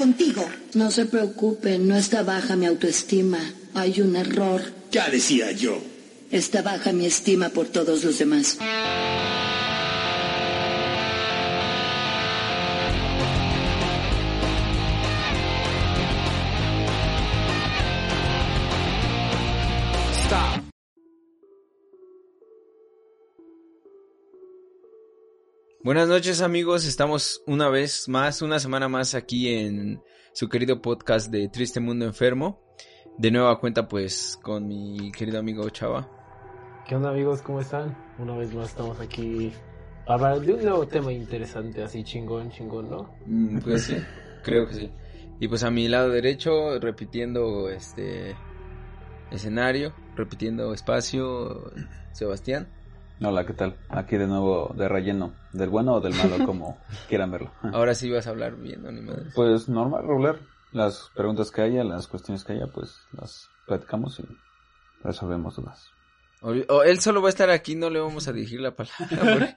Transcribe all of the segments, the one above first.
contigo. No se preocupen, no está baja mi autoestima. Hay un error. Ya decía yo. Está baja mi estima por todos los demás. Buenas noches amigos, estamos una vez más, una semana más aquí en su querido podcast de Triste Mundo Enfermo. De nueva cuenta pues con mi querido amigo Chava. ¿Qué onda amigos? ¿Cómo están? Una vez más estamos aquí para hablar de un nuevo tema interesante, así chingón, chingón, ¿no? Mm, pues sí, creo que sí. Y pues a mi lado derecho, repitiendo este escenario, repitiendo espacio, Sebastián. Hola, ¿qué tal? Aquí de nuevo de relleno, del bueno o del malo, como quieran verlo. Ahora sí vas a hablar bien, ¿no? Ni madres. Pues normal, regular. Las preguntas que haya, las cuestiones que haya, pues las platicamos y resolvemos dudas. O- o él solo va a estar aquí, no le vamos a dirigir la palabra. porque-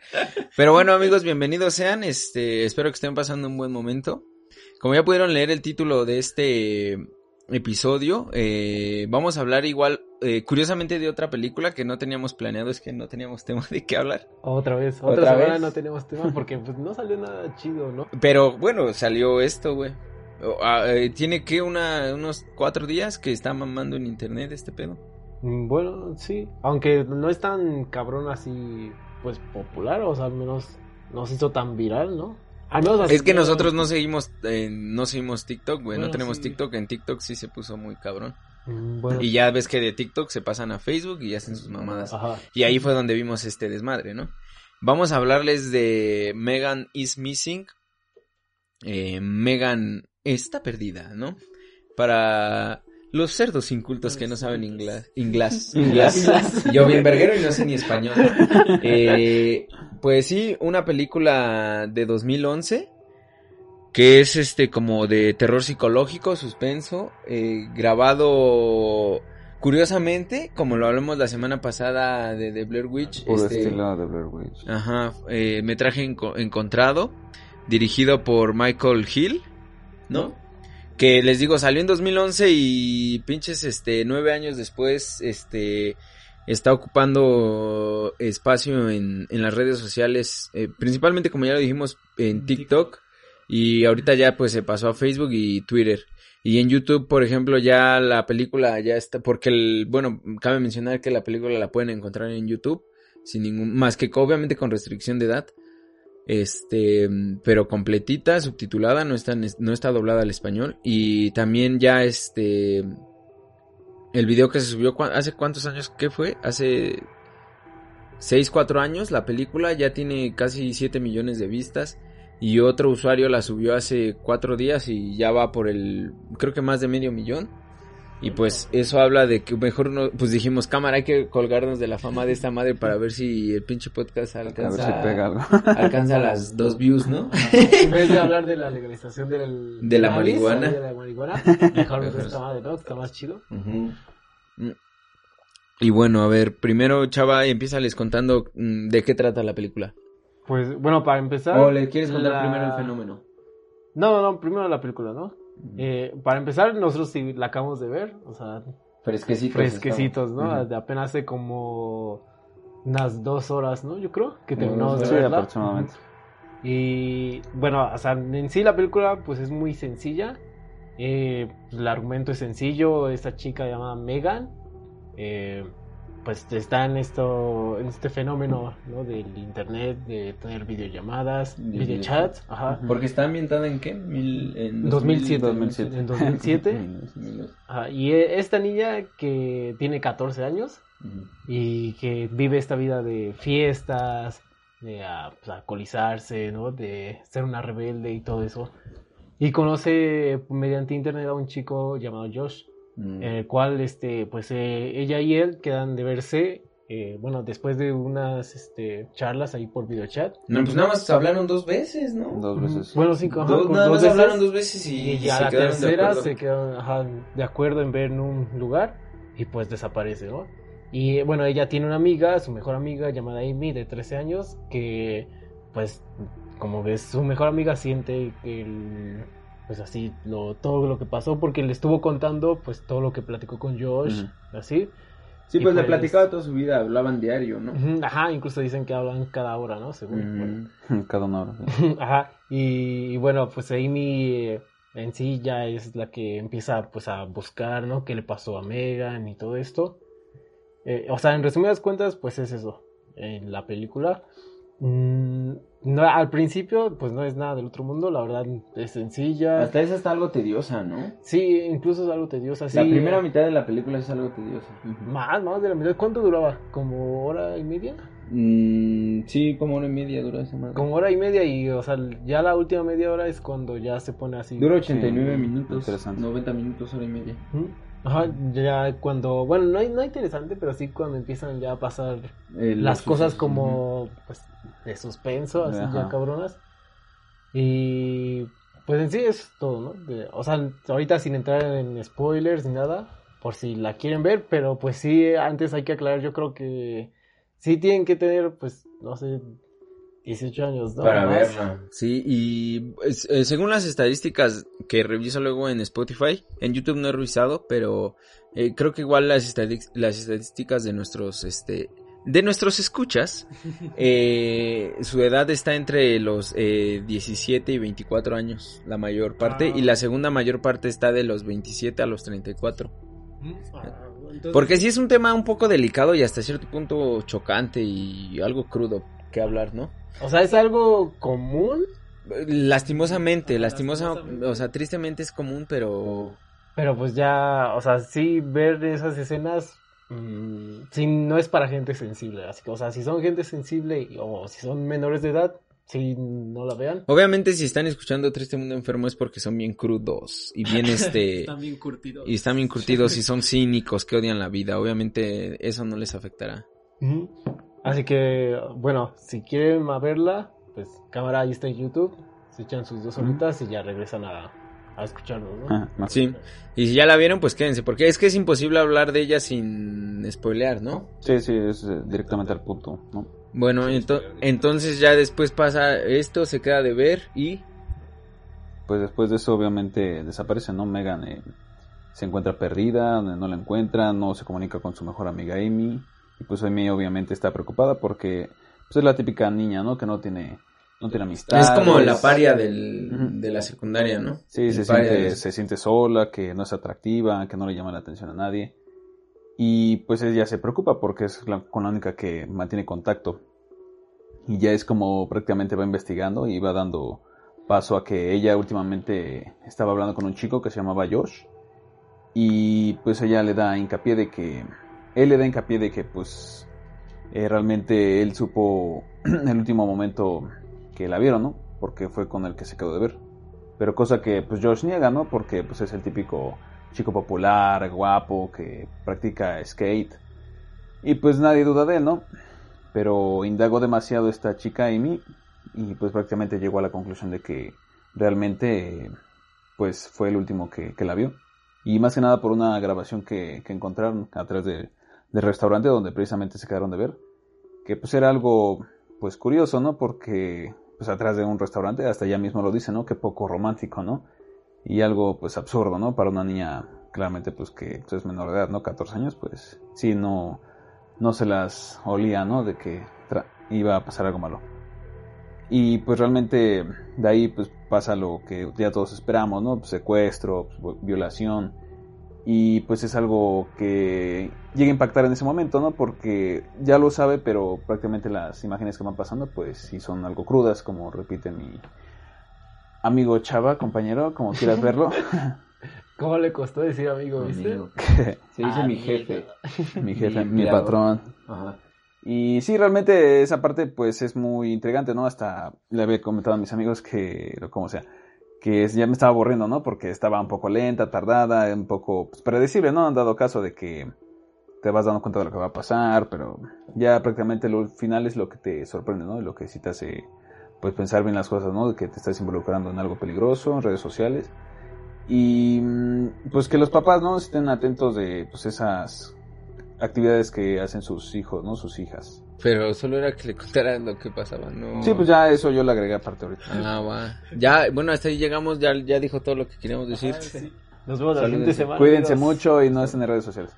Pero bueno, amigos, bienvenidos sean. Este, espero que estén pasando un buen momento. Como ya pudieron leer el título de este episodio, eh, vamos a hablar igual, eh, curiosamente, de otra película que no teníamos planeado, es que no teníamos tema de qué hablar. Otra vez, ¿Otra otra, semana vez? no tenemos tema porque pues no salió nada chido, ¿no? Pero bueno, salió esto, güey. Ah, eh, Tiene que una, unos cuatro días que está mamando en internet este pedo. Mm, Bueno, sí, aunque no es tan cabrón así, pues popular, o sea, al menos no se hizo tan viral, ¿no? Es que nosotros no seguimos, eh, no seguimos TikTok, güey, no tenemos sí. TikTok, en TikTok sí se puso muy cabrón. Mm, Bueno, Y ya ves que de TikTok se pasan a Facebook y hacen sus mamadas. ajá. Y ahí fue donde vimos este desmadre, ¿no? Vamos a hablarles de Megan is Missing. Eh, Megan está perdida, ¿no? Para los cerdos incultos que no saben inglés. Inglés. inglés. Yo bien verguero y no sé ni español. Eh, pues sí, una película de 2011 que es este como de terror psicológico, suspenso, eh, grabado curiosamente, como lo hablamos la semana pasada de, de Blair Witch. Puro este, estilo de Blair Witch. Ajá, eh, metraje enco- encontrado, dirigido por Michael Hill, ¿no? Que les digo, salió en 2011 y pinches, este, nueve años después, este, está ocupando espacio en, en las redes sociales, eh, principalmente como ya lo dijimos, en TikTok, y ahorita ya pues se pasó a Facebook y Twitter. Y en YouTube, por ejemplo, ya la película ya está, porque el, bueno, cabe mencionar que la película la pueden encontrar en YouTube sin ningún más que obviamente con restricción de edad este pero completita subtitulada no está no está doblada al español. Y también ya este el video que se subió ¿cuá- hace cuántos años qué fue hace 6 4 años la película ya tiene casi 7 millones de vistas y otro usuario la subió hace 4 días y ya va por el creo que más de medio millón y pues eso habla de que mejor no, pues dijimos, cámara, hay que colgarnos de la fama de esta madre para ver si el pinche podcast A ver alcanza, si pega algo. alcanza las dos views, ¿no? En vez de hablar de la legalización del, De la cannabis, marihuana. De la marihuana, mejor de esta madre, ¿no? Está más chido. Ujú. Mm. Y bueno, a ver, primero Chava, empiezales contando mm, de qué trata la película. Pues, bueno, para empezar... ¿O le quieres contar la- primero el fenómeno? No, no, no, primero la película, ¿no? Eh, para empezar, nosotros sí la acabamos de ver, o sea, Fresquecitos. fresquecitos, ¿no? De apenas hace como unas dos horas, ¿no? Yo creo que terminamos de Sí, verla. aproximadamente. Y bueno, o sea, en sí la película pues es muy sencilla. Eh, el argumento es sencillo. Esta chica llamada Megan, eh, pues está en esto, en este fenómeno, ¿no? Del internet, de tener videollamadas, De videochats, ajá. Porque está ambientada en qué? Mil, en 2007, 2007. En 2007. 2000. Ajá, y e- esta niña que tiene 14 años y que vive esta vida de fiestas, de ah, pues, alcoholizarse, ¿no? De ser una rebelde y todo eso. Y conoce mediante internet a un chico llamado Josh, Mm. en el cual, este, pues eh, ella y él quedan de verse, eh, bueno, después de unas este, charlas ahí por videochat. No, pues nada más hablaron dos veces, ¿no? Dos veces. Bueno, cinco, ajá, Dos- nada dos más veces. hablaron dos veces y, Y ya se la de tercera se quedaron ajá, de acuerdo en ver en un lugar y pues desaparece, ¿no? Y bueno, ella tiene una amiga, su mejor amiga llamada Amy de 13 años, que pues como ves, su mejor amiga siente que el- pues así, lo, todo lo que pasó, porque le estuvo contando, pues todo lo que platicó con Josh, así. Sí, pues, le pues- platicaba toda su vida, hablaban diario, ¿no? Ajá, incluso dicen que hablan cada hora, ¿no? Según. bueno. Cada una hora. sí. Ajá, y, y bueno, pues Amy eh, en sí ya es la que empieza pues a buscar, ¿no? ¿Qué le pasó a Megan y todo esto? Eh, o sea, en resumidas cuentas, pues es eso, en la película. Mm, no, al principio, pues no es nada del otro mundo, la verdad es sencilla. Hasta esa está algo tediosa, ¿no? Sí, incluso es algo tediosa. Sí, La primera mitad de la película es algo tediosa. Más, más de la mitad. ¿Cuánto duraba? ¿Como hora y media? Mm, sí, como hora y media dura esa madre. Como hora y media y, o sea, ya la última media hora es cuando ya se pone así. Dura 89 Sí, minutos. interesante. 90 minutos, hora y media. Ajá, ya cuando, bueno, no, no interesante, pero sí cuando empiezan ya a pasar Eh, las cosas como, pues, de suspenso, así ya Ajá. cabronas. Y, pues en sí es todo, ¿no? De- o sea, ahorita sin entrar en spoilers ni nada, por si la quieren ver, pero pues sí, antes hay que aclarar, yo creo que sí tienen que tener, pues, no sé, 18 años, ¿no? Para verla. Sí, y eh, según las estadísticas que reviso luego en Spotify, en YouTube no he revisado, pero eh, creo que igual las, estadísticas de nuestros, este, de nuestros escuchas, eh, su edad está entre los eh, 17 y 24 años, la mayor parte, Ah. y la segunda mayor parte está de los 27 a los 34. Ah, entonces- Porque sí es un tema un poco delicado y hasta cierto punto chocante y algo crudo que hablar, ¿no? O sea, es algo común, Lastimosamente, lastimosa, Lastimosamente. o sea, tristemente es común, pero pero pues ya, o sea, sí ver esas escenas, mm, sí, no es para gente sensible. Así que, o sea, si son gente sensible o si son menores de edad, sí, no la vean. obviamente si están escuchando Triste Mundo Enfermo es porque son bien crudos y bien este Están bien curtidos. y están bien curtidos y son cínicos que odian la vida. Obviamente eso no les afectará. Así que, bueno, si quieren a verla, pues cámara ahí está en YouTube, se echan sus dos horitas y ya regresan a, a escucharnos, ¿no? Ah, más. Sí. Y si ya la vieron, pues quédense, porque es que es imposible hablar de ella sin spoilear, ¿no? Sí, sí, es eh, directamente al punto, ¿no? Bueno, ento- entonces ya después pasa esto, se queda de ver y Pues después de eso obviamente desaparece, ¿no? Megan eh, se encuentra perdida, no la encuentra, no se comunica con su mejor amiga Amy. Y pues Amy obviamente está preocupada porque pues es la típica niña, ¿no? Que no tiene, no tiene amistad. es como la paria del, de la secundaria, ¿no? Sí, El se siente, de- se siente sola, que no es atractiva, que no le llama la atención a nadie. Y pues ella se preocupa porque es la, con la única que mantiene contacto. Y ya es como prácticamente va investigando y va dando paso a que ella últimamente estaba hablando con un chico que se llamaba Josh. Y pues ella le da hincapié de que, él le da hincapié de que pues eh, realmente él supo en el último momento que la vieron, ¿no? Porque fue con el que se quedó de ver. Pero cosa que pues Josh niega, ¿no? Porque pues es el típico chico popular, guapo, que practica skate. Y pues nadie duda de él, ¿no? Pero indagó demasiado esta chica Amy y pues prácticamente llegó a la conclusión de que realmente pues fue el último que, que la vio. Y más que nada por una grabación que, que encontraron a través de- del restaurante donde precisamente se quedaron de ver. Que pues era algo pues curioso, ¿no? Porque pues atrás de un restaurante, hasta ella mismo lo dice, ¿no? Que poco romántico, ¿no? Y algo pues absurdo, ¿no? Para una niña claramente pues que pues, es menor de edad, ¿no? 14 años, pues sí, no, no se las olía, ¿no? De que iba a pasar algo malo. Y pues realmente de ahí pues pasa lo que ya todos esperamos, ¿no? Pues, secuestro, pues, violación. Y pues es algo que llega a impactar en ese momento, ¿no? Porque ya lo sabe, pero prácticamente las imágenes que van pasando pues sí son algo crudas, como repite mi amigo Chava, compañero, como quieras verlo. ¿Cómo le costó decir amigo, viste? Amigo. Se dice Ah, mi jefe. mi jefe, Mi patrón. Ajá. Y sí, realmente esa parte pues es muy intrigante, ¿no? Hasta le había comentado a mis amigos que, como sea, que ya me estaba aburriendo, ¿no? Porque estaba un poco lenta, tardada, un poco pues, predecible, ¿no? Han dado caso de que te vas dando cuenta de lo que va a pasar, pero ya prácticamente lo final es lo que te sorprende, ¿no? Lo que sí te hace pues pensar bien las cosas, ¿no? De que te estás involucrando en algo peligroso, en redes sociales. Y mm, pues que los papás, ¿no? Estén atentos de pues esas actividades que hacen sus hijos, ¿no? Sus hijas. Pero solo era que le contaran lo que pasaba, ¿no? Sí, pues ya eso yo le agregué aparte ahorita. Ah, va. Ya, bueno, hasta ahí llegamos, ya, ya dijo todo lo que queríamos decir. Sí. Nos vemos la siguiente semana. Cuídense amigos. mucho y no estén en redes sociales.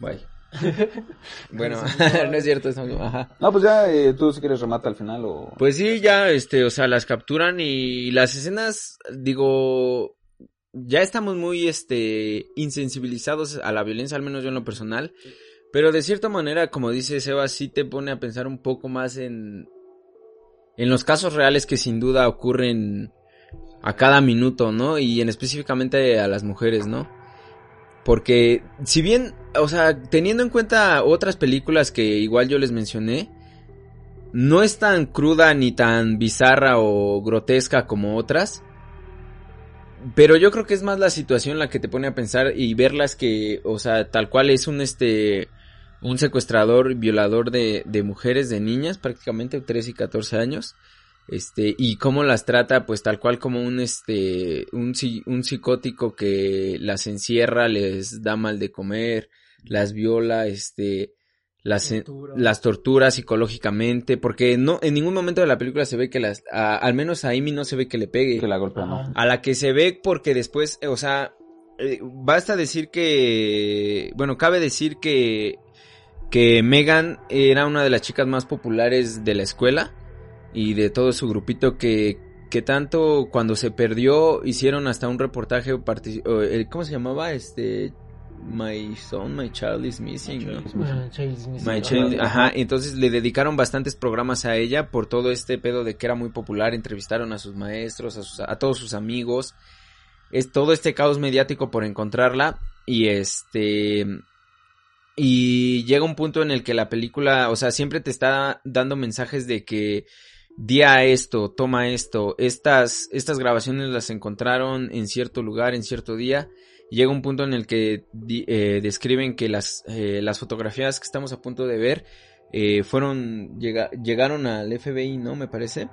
Bye. bueno, no es cierto, estamos- ajá. No, pues ya eh, tú si quieres remata al final o... Pues sí, ya, este, o sea, las capturan y las escenas, digo, ya estamos muy, este, insensibilizados a la violencia, al menos yo en lo personal, pero de cierta manera, como dice Seba, sí te pone a pensar un poco más en, en los casos reales que sin duda ocurren a cada minuto, ¿no? Y en específicamente a las mujeres, ¿no? Porque si bien, o sea, teniendo en cuenta otras películas que igual yo les mencioné, no es tan cruda ni tan bizarra o grotesca como otras. Pero yo creo que es más la situación la que te pone a pensar y verlas que, o sea, tal cual es un este un secuestrador y violador de, de mujeres, de niñas, prácticamente 13 y 14 años. Este, y cómo las trata, pues tal cual como un este, un, un psicótico que las encierra, les da mal de comer, las viola, este, las, Tortura. las tortura psicológicamente, porque no, en ningún momento de la película se ve que las, a- al menos a Amy no se ve que le pegue. Que la golpea, ¿no? A la que se ve porque después, o sea, eh, basta decir que, bueno, cabe decir que, que Megan era una de las chicas más populares de la escuela y de todo su grupito que, que tanto cuando se perdió hicieron hasta un reportaje, eh, ¿cómo se llamaba? Este, My Son, My Child is Missing. My Ajá. Child- ajá, entonces le dedicaron bastantes programas a ella por todo este pedo de que era muy popular, entrevistaron a sus maestros, a, sus- a todos sus amigos, es todo este caos mediático por encontrarla y este y llega un punto en el que la película, o sea, siempre te está dando mensajes de que día esto, toma esto, estas estas grabaciones las encontraron en cierto lugar, en cierto día llega un punto en el que eh, describen que las, eh, las fotografías que estamos a punto de ver eh, fueron llega- llegaron al FBI, ¿no? Me parece.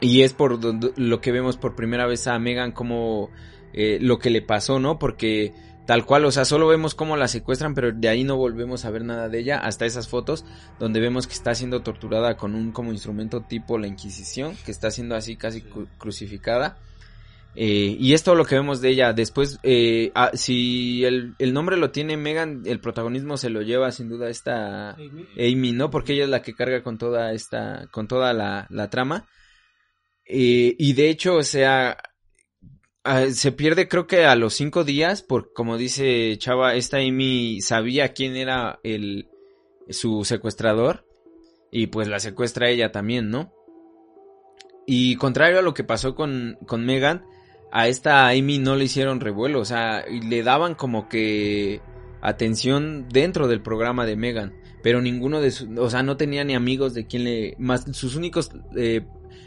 Y es por lo que vemos por primera vez a Megan como eh, lo que le pasó, ¿no? Porque tal cual, o sea, solo vemos cómo la secuestran, pero de ahí no volvemos a ver nada de ella hasta esas fotos donde vemos que está siendo torturada con un como instrumento tipo la Inquisición, que está siendo así casi cru- crucificada. Eh, y es todo lo que vemos de ella. Después, eh, ah, si el, el nombre lo tiene Megan, el protagonismo se lo lleva sin duda esta Amy. Amy, ¿no? Porque ella es la que carga con toda esta, con toda la, la trama. Eh, y de hecho, o sea, ah, se pierde creo que a los cinco días, por como dice Chava, esta Amy sabía quién era el, su secuestrador. Y pues la secuestra ella también, ¿no? Y contrario a lo que pasó con, con Megan, a esta Amy no le hicieron revuelo, o sea, le daban como que atención dentro del programa de Megan, pero ninguno de sus, o sea, no tenía ni amigos de quien le, más sus únicos, eh,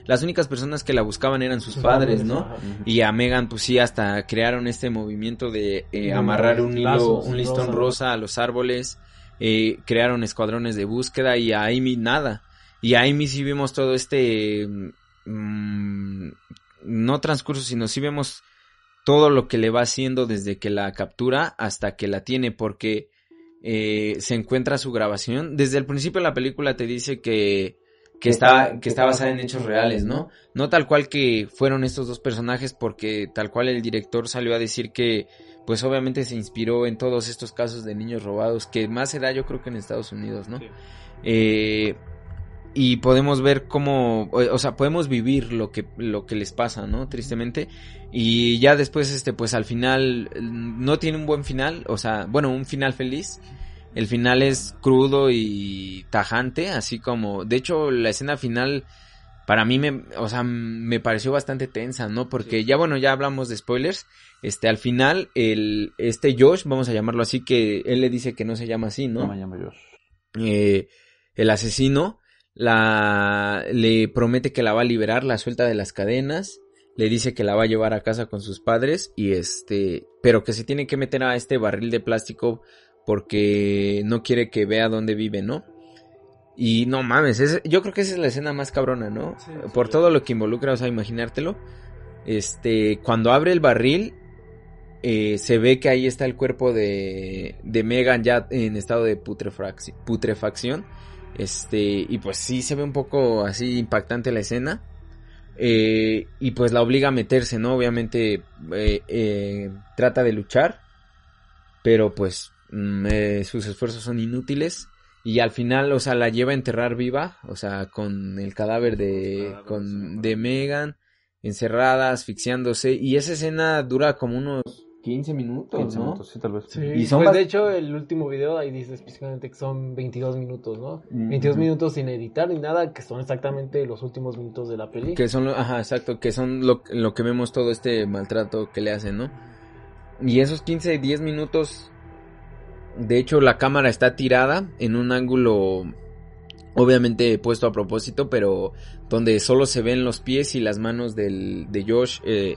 las únicas personas que la buscaban eran sus, Sus padres, padres, ¿no? ajá. Y a Megan, pues sí, hasta crearon este movimiento de eh, amarrar un hilo, un listón rosa. rosa a los árboles, eh, crearon escuadrones de búsqueda y a Amy nada. Y a Amy sí vimos todo este, mm, no transcurso, sino sí vemos todo lo que le va haciendo desde que la captura hasta que la tiene, porque eh, se encuentra su grabación. Desde el principio de la película te dice que, que está, que está basada en hechos reales, ¿no? No tal cual que fueron estos dos personajes, porque tal cual el director salió a decir que, pues obviamente se inspiró en todos estos casos de niños robados, que más se da yo creo que en Estados Unidos, ¿no? Sí. Eh, y podemos ver cómo, o, sea, podemos vivir lo que, lo que les pasa, ¿no? Tristemente. Y ya después, este, pues al final, no tiene un buen final, o sea, bueno, un final feliz. El final es crudo y tajante, así como, de hecho, la escena final, para mí me, o sea, me pareció bastante tensa, ¿no? Porque ya, bueno, ya hablamos de spoilers. Este, al final, el, este Josh, vamos a llamarlo así, que él le dice que no se llama así, No ¿no? me llamo Josh. eh, el asesino la le promete que la va a liberar, la suelta de las cadenas, le dice que la va a llevar a casa con sus padres y este, pero que se tiene que meter a este barril de plástico porque no quiere que vea dónde vive, ¿no? Y no mames, es- yo creo que esa es la escena más cabrona, ¿no? Sí, Por sí. todo lo que involucra, o sea, imaginártelo. Este, cuando abre el barril, eh, se ve que ahí está el cuerpo de, de Megan ya en estado de putrefacci- putrefacción. Este, y pues sí se ve un poco así impactante la escena. Eh, y pues la obliga a meterse, ¿no? Obviamente eh, trata de luchar, pero pues mm, sus esfuerzos son inútiles. Y al final, o sea, la lleva a enterrar viva, o sea, con el cadáver de, con, de Megan, encerrada, asfixiándose. Y esa escena dura como unos 15 minutos, 15 ¿no? minutos, sí, tal vez. y son pues de hecho, el último video ahí dice específicamente que son 22 minutos, ¿no? 22 minutos sin editar ni nada, que son exactamente los últimos minutos de la peli. Que son, ajá, exacto, que son lo, lo que vemos todo este maltrato que le hacen, ¿no? Y esos 15, 10 minutos, de hecho, la cámara está tirada en un ángulo obviamente puesto a propósito, pero donde solo se ven los pies y las manos del, de Josh eh,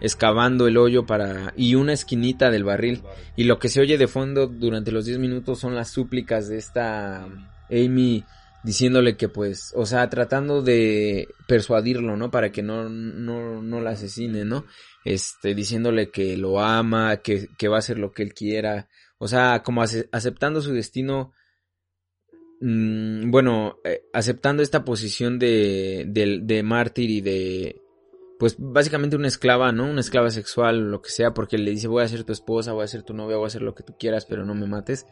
excavando el hoyo para y una esquinita del barril y lo que se oye de fondo durante los 10 minutos son las súplicas de esta Amy diciéndole que pues, o sea, tratando de persuadirlo, ¿no? Para que no, no, no la asesine, ¿no? Este, diciéndole que lo ama, que, que va a hacer lo que él quiera, o sea, como aceptando su destino, mmm, bueno, eh, aceptando esta posición de, de, de mártir y de, pues básicamente una esclava, ¿no? Una esclava sexual, lo que sea, porque le dice voy a ser tu esposa, voy a ser tu novia, voy a hacer lo que tú quieras, pero no me mates.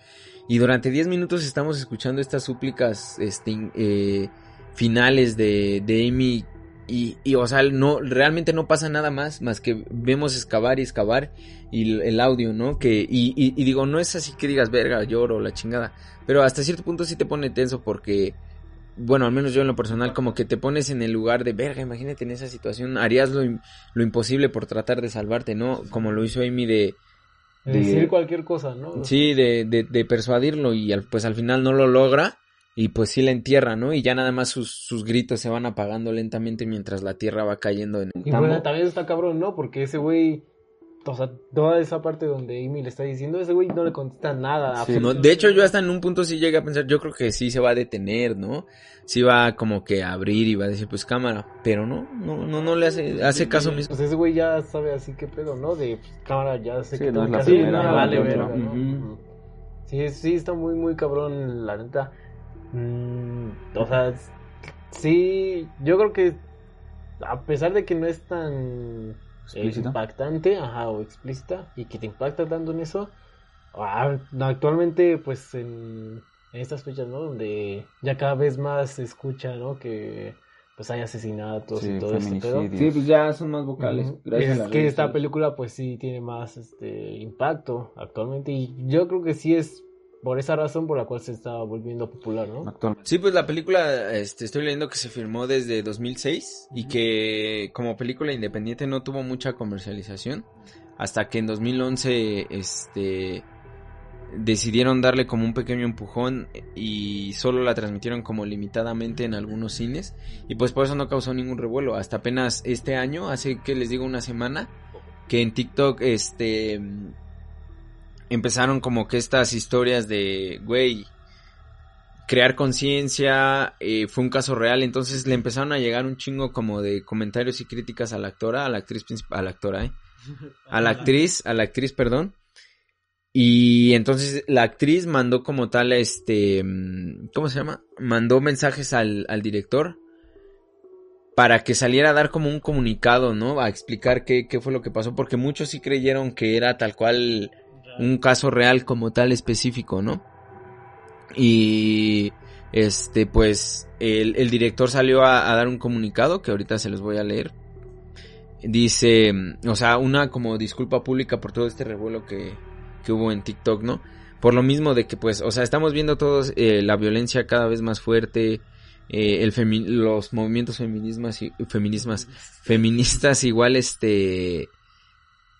Y durante 10 minutos estamos escuchando estas súplicas este, eh, finales de, de Amy y, y, o sea, no, realmente no pasa nada más, más que vemos excavar y excavar y el audio, ¿no? Que, y, y, y digo, no es así que digas, verga, lloro, la chingada, pero hasta cierto punto sí te pone tenso porque bueno, al menos yo en lo personal, como que te pones en el lugar de verga, imagínate en esa situación, harías lo, lo imposible por tratar de salvarte, ¿no? Como lo hizo Amy de... de decir cualquier cosa, ¿no? Sí, de, de, de persuadirlo y al, pues al final no lo logra y pues sí la entierra, ¿no? Y ya nada más sus, sus gritos se van apagando lentamente mientras la tierra va cayendo en el Y bueno, también está cabrón, ¿no? Porque ese güey o sea, toda esa parte donde Amy le está diciendo, ese güey no le contesta nada. de hecho, yo hasta en un punto sí llegué a pensar, yo creo que sí se va a detener, ¿no? Sí va como que a abrir y va a decir, pues cámara, pero no, no, no, no le hace, hace caso mismo. Pues ese güey ya sabe así que pedo, ¿no? De pues, cámara, ya sé que no es la primera, vale, Sí, sí, está muy, muy cabrón, la neta. Mm, o sea, sí, yo creo que a pesar de que no es tan impactante, ajá, o explícita, y que te impacta tanto en eso. Ah, actualmente, pues en, estas fechas, ¿no? Donde ya cada vez más se escucha, ¿no? Que pues hay asesinatos y todo eso. Sí, pues ya son más vocales. Gracias es que esta película, pues sí tiene más este impacto actualmente, y yo creo que sí es por esa razón por la cual se está volviendo popular, ¿no? Sí, pues la película, este, estoy leyendo que se firmó desde 2006 y que como película independiente no tuvo mucha comercialización hasta que en 2011, este, decidieron darle como un pequeño empujón y solo la transmitieron como limitadamente en algunos cines y pues por eso no causó ningún revuelo. Hasta apenas este año, hace que les digo una semana que en TikTok, este empezaron como que estas historias de, güey, crear conciencia, eh, fue un caso real, entonces le empezaron a llegar un chingo como de comentarios y críticas a la actora, a la actriz principal, a la actora, ¿eh? A la actriz, a la actriz, perdón. Y entonces la actriz mandó como tal, este, mm, ¿cómo se llama? Mandó mensajes al, al director para que saliera a dar como un comunicado, ¿no? A explicar qué, qué fue lo que pasó, porque muchos sí creyeron que era tal cual un caso real como tal específico, ¿no? Y este, pues, el, director salió a, dar un comunicado que ahorita se los voy a leer. Dice, o sea, una como disculpa pública por todo este revuelo que, que hubo en TikTok, ¿no? Por lo mismo de que, pues, o sea, estamos viendo todos eh, la violencia cada vez más fuerte, eh, el los movimientos feminismas y feminismas, feministas igual, este,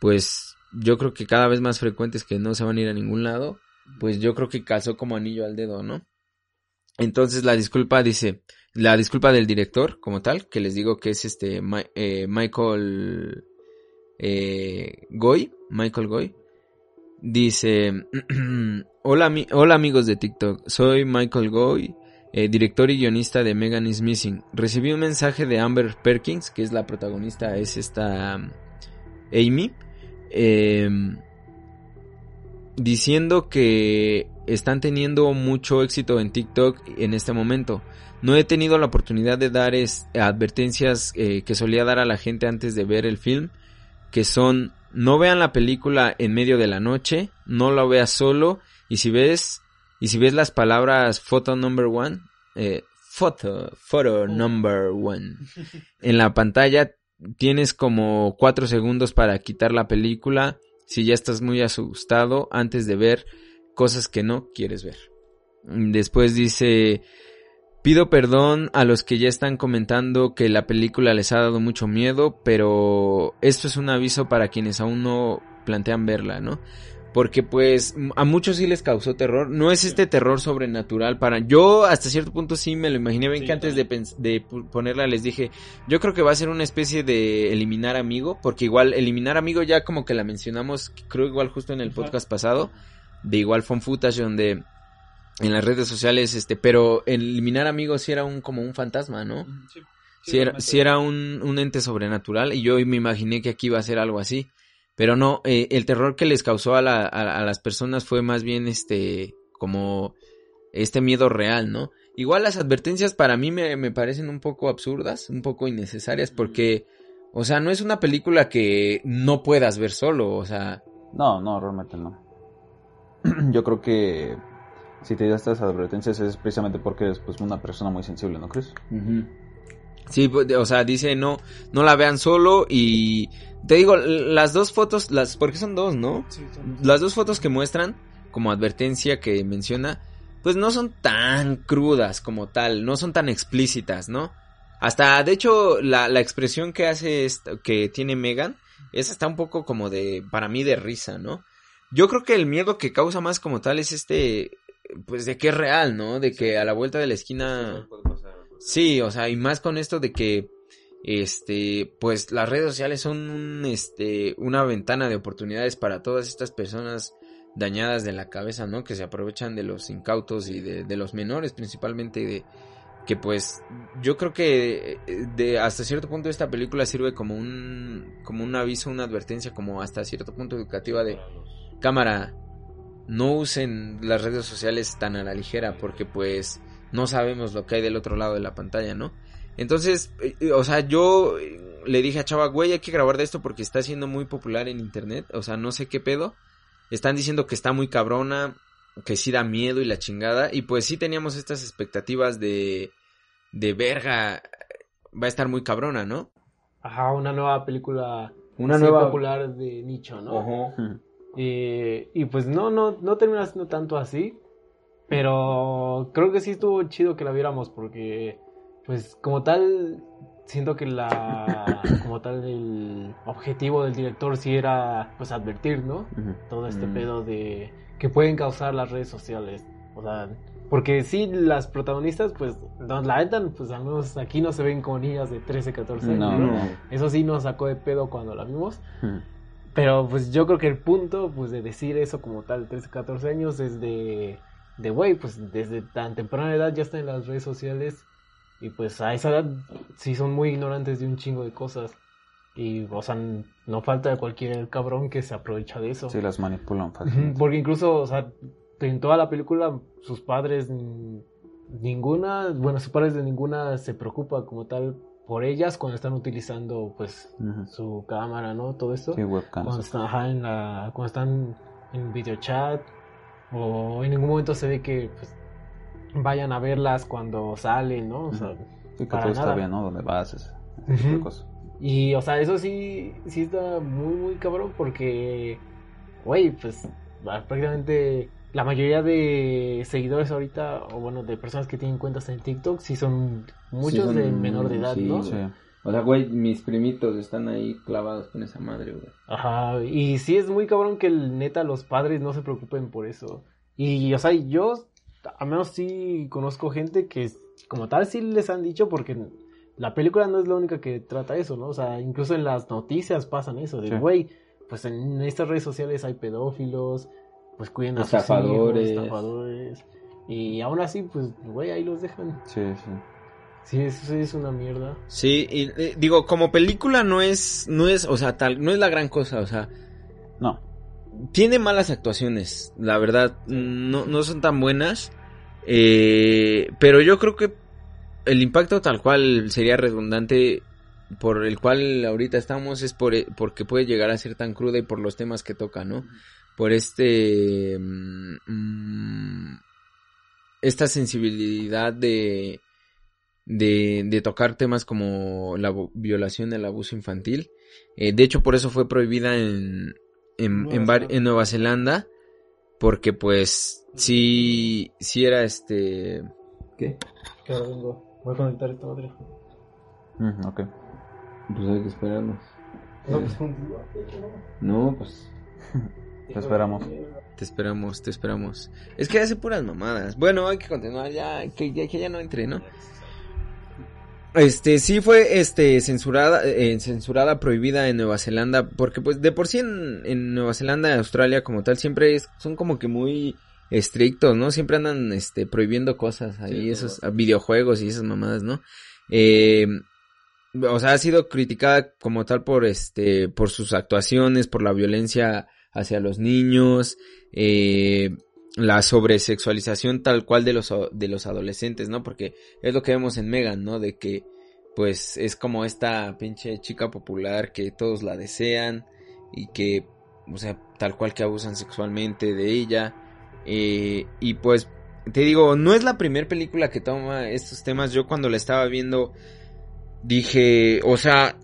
pues, yo creo que cada vez más frecuentes que no se van a ir a ningún lado, pues yo creo que calzó como anillo al dedo, ¿no? Entonces la disculpa dice, la disculpa del director como tal, que les digo que es este eh, Michael eh, Goy, Michael Goy, dice, hola, hola amigos de TikTok, soy Michael Goy, eh, director y guionista de Megan is Missing. Recibí un mensaje de Amber Perkins, que es la protagonista, es esta Amy, Em, diciendo que están teniendo mucho éxito en TikTok en este momento. No he tenido la oportunidad de dar advertencias eh, que solía dar a la gente antes de ver el film, que son no vean la película en medio de la noche, no la veas solo y si ves y si ves las palabras photo number one, eh, photo, photo number one en la pantalla tienes como cuatro segundos para quitar la película si ya estás muy asustado antes de ver cosas que no quieres ver. Después dice Pido perdón a los que ya están comentando que la película les ha dado mucho miedo, pero esto es un aviso para quienes aún no plantean verla, ¿no? Porque pues a muchos sí les causó terror. No es este terror sobrenatural para... Yo hasta cierto punto sí me lo imaginé. Ven que antes de, de, ponerla les dije, yo creo que va a ser una especie de eliminar amigo. Porque igual eliminar amigo ya como que la mencionamos, creo igual justo en el podcast pasado. De igual Fun Footage donde en las redes sociales, este, pero eliminar amigos sí era un como un fantasma, ¿no? Sí, era, era un, un, ente sobrenatural y yo me imaginé que aquí iba a ser algo así. Pero no, eh, el terror que les causó a, la, a, las personas fue más bien este, como este miedo real, ¿no? Igual las advertencias para mí me, me parecen un poco absurdas, un poco innecesarias, porque, o sea, no es una película que no puedas ver solo, o sea... No, no, realmente no. Yo creo que si te das estas advertencias es precisamente porque eres pues una persona muy sensible, ¿no crees? Sí, pues, o sea, dice no, no la vean solo y te digo, las dos fotos, las, porque son dos, ¿no? Sí, son Las dos fotos que muestran como advertencia que menciona, pues no son tan crudas como tal, no son tan explícitas, ¿no? Hasta, de hecho, la, la expresión que hace, esto, que tiene Megan, es hasta un poco como de, para mí, de risa, ¿no? Yo creo que el miedo que causa más como tal es este, pues de que es real, ¿no? De que a la vuelta de la esquina... Sí, o sea, y más con esto de que, este, pues las redes sociales son un, este, una ventana de oportunidades para todas estas personas dañadas de la cabeza, ¿no? Que se aprovechan de los incautos y de, de los menores principalmente de que pues yo creo que de hasta cierto punto esta película sirve como un como un aviso, una advertencia como hasta cierto punto educativa de cámara no usen las redes sociales tan a la ligera porque pues no sabemos lo que hay del otro lado de la pantalla, ¿no? Entonces, eh, o sea, yo le dije a Chava, güey, hay que grabar de esto porque está siendo muy popular en internet, o sea, no sé qué pedo. Están diciendo que está muy cabrona, que sí da miedo y la chingada, y pues sí teníamos estas expectativas de, de verga, va a estar muy cabrona, ¿no? Ajá, una nueva película una nueva popular de nicho, ¿no? Ajá. Eh, y pues no, no, no termina siendo tanto así. Pero creo que sí estuvo chido que la viéramos porque, pues como tal, siento que la, como tal, el objetivo del director sí era, pues advertir, ¿no? Todo este mm. pedo de que pueden causar las redes sociales. O sea, porque sí, las protagonistas, pues, la neta, pues al menos aquí no se ven como niñas de 13, 14 años. Eso sí nos sacó de pedo cuando la vimos. Pero pues yo creo que el punto pues de decir eso como tal, 13, 14 años, es de, de güey, pues desde tan temprana edad ya están en las redes sociales y pues a esa edad sí son muy ignorantes de un chingo de cosas. Y, o sea, no falta cualquier cabrón que se aprovecha de eso. Sí, las manipulan fácilmente. Porque incluso, o sea, en toda la película, sus padres, ninguna, bueno, sus padres de ninguna se preocupa como tal por ellas cuando están utilizando pues su cámara, ¿no? Todo esto. Sí, webcam. Cuando están, en la, cuando están en videochat o en ningún momento se ve que pues, vayan a verlas cuando salen, ¿no? O sea, sí, que todo está bien, ¿no? Donde vas, ese, Y, o sea, eso sí, sí está muy, muy cabrón porque, güey, pues prácticamente la mayoría de seguidores ahorita, o bueno, de personas que tienen cuentas en TikTok, sí son muchos de menor de edad, ¿no? Sí. O sea, güey, mis primitos están ahí clavados con esa madre, güey. Ajá, y sí es muy cabrón que el, neta los padres no se preocupen por eso. Y, o sea, yo, al menos sí conozco gente que como tal sí les han dicho porque la película no es la única que trata eso, ¿no? O sea, incluso en las noticias pasan eso, de, güey, pues en estas redes sociales hay pedófilos, pues cuiden a estafadores. Sus estafadores. Y aún así, pues, güey, ahí los dejan. Sí, sí. Sí, eso es una mierda. Sí, y digo, como película no es, no es, o sea, tal, no es la gran cosa, o sea. No. tiene malas actuaciones, la verdad, no, no son tan buenas. Eh, pero yo creo que el impacto tal cual sería redundante por el cual ahorita estamos es por, porque puede llegar a ser tan cruda y por los temas que toca, ¿no? Por este... Mm, esta sensibilidad de, de, de, tocar temas como la violación, el abuso infantil. Eh, de hecho, por eso fue prohibida en, en, en, Nueva Zelanda. Porque pues sí, sí era este... ¿Qué? Que ahora vengo. Voy a conectar esta madre. Mm, ok. Pues hay que esperarnos. No, pues, no, pues te esperamos. Te esperamos, te esperamos. Es que hace puras mamadas. Bueno, hay que continuar ya, que ya, que ya no entre, ¿no? Este, sí fue, este, censurada, eh, censurada, prohibida en Nueva Zelanda, porque pues de por sí en, en Nueva Zelanda y Australia como tal siempre es, son como que muy estrictos, ¿no? Siempre andan, este, prohibiendo cosas ahí, esos videojuegos y esas mamadas, ¿no? Eh, o sea, ha sido criticada como tal por este, por sus actuaciones, por la violencia hacia los niños, eh, la sobresexualización tal cual de los, de los adolescentes, ¿no? Porque es lo que vemos en Megan, ¿no? De que, pues, es como esta pinche chica popular que todos la desean y que, o sea, tal cual que abusan sexualmente de ella. Eh, y pues, te digo, no es la primera película que toma estos temas. Yo cuando la estaba viendo dije, o sea,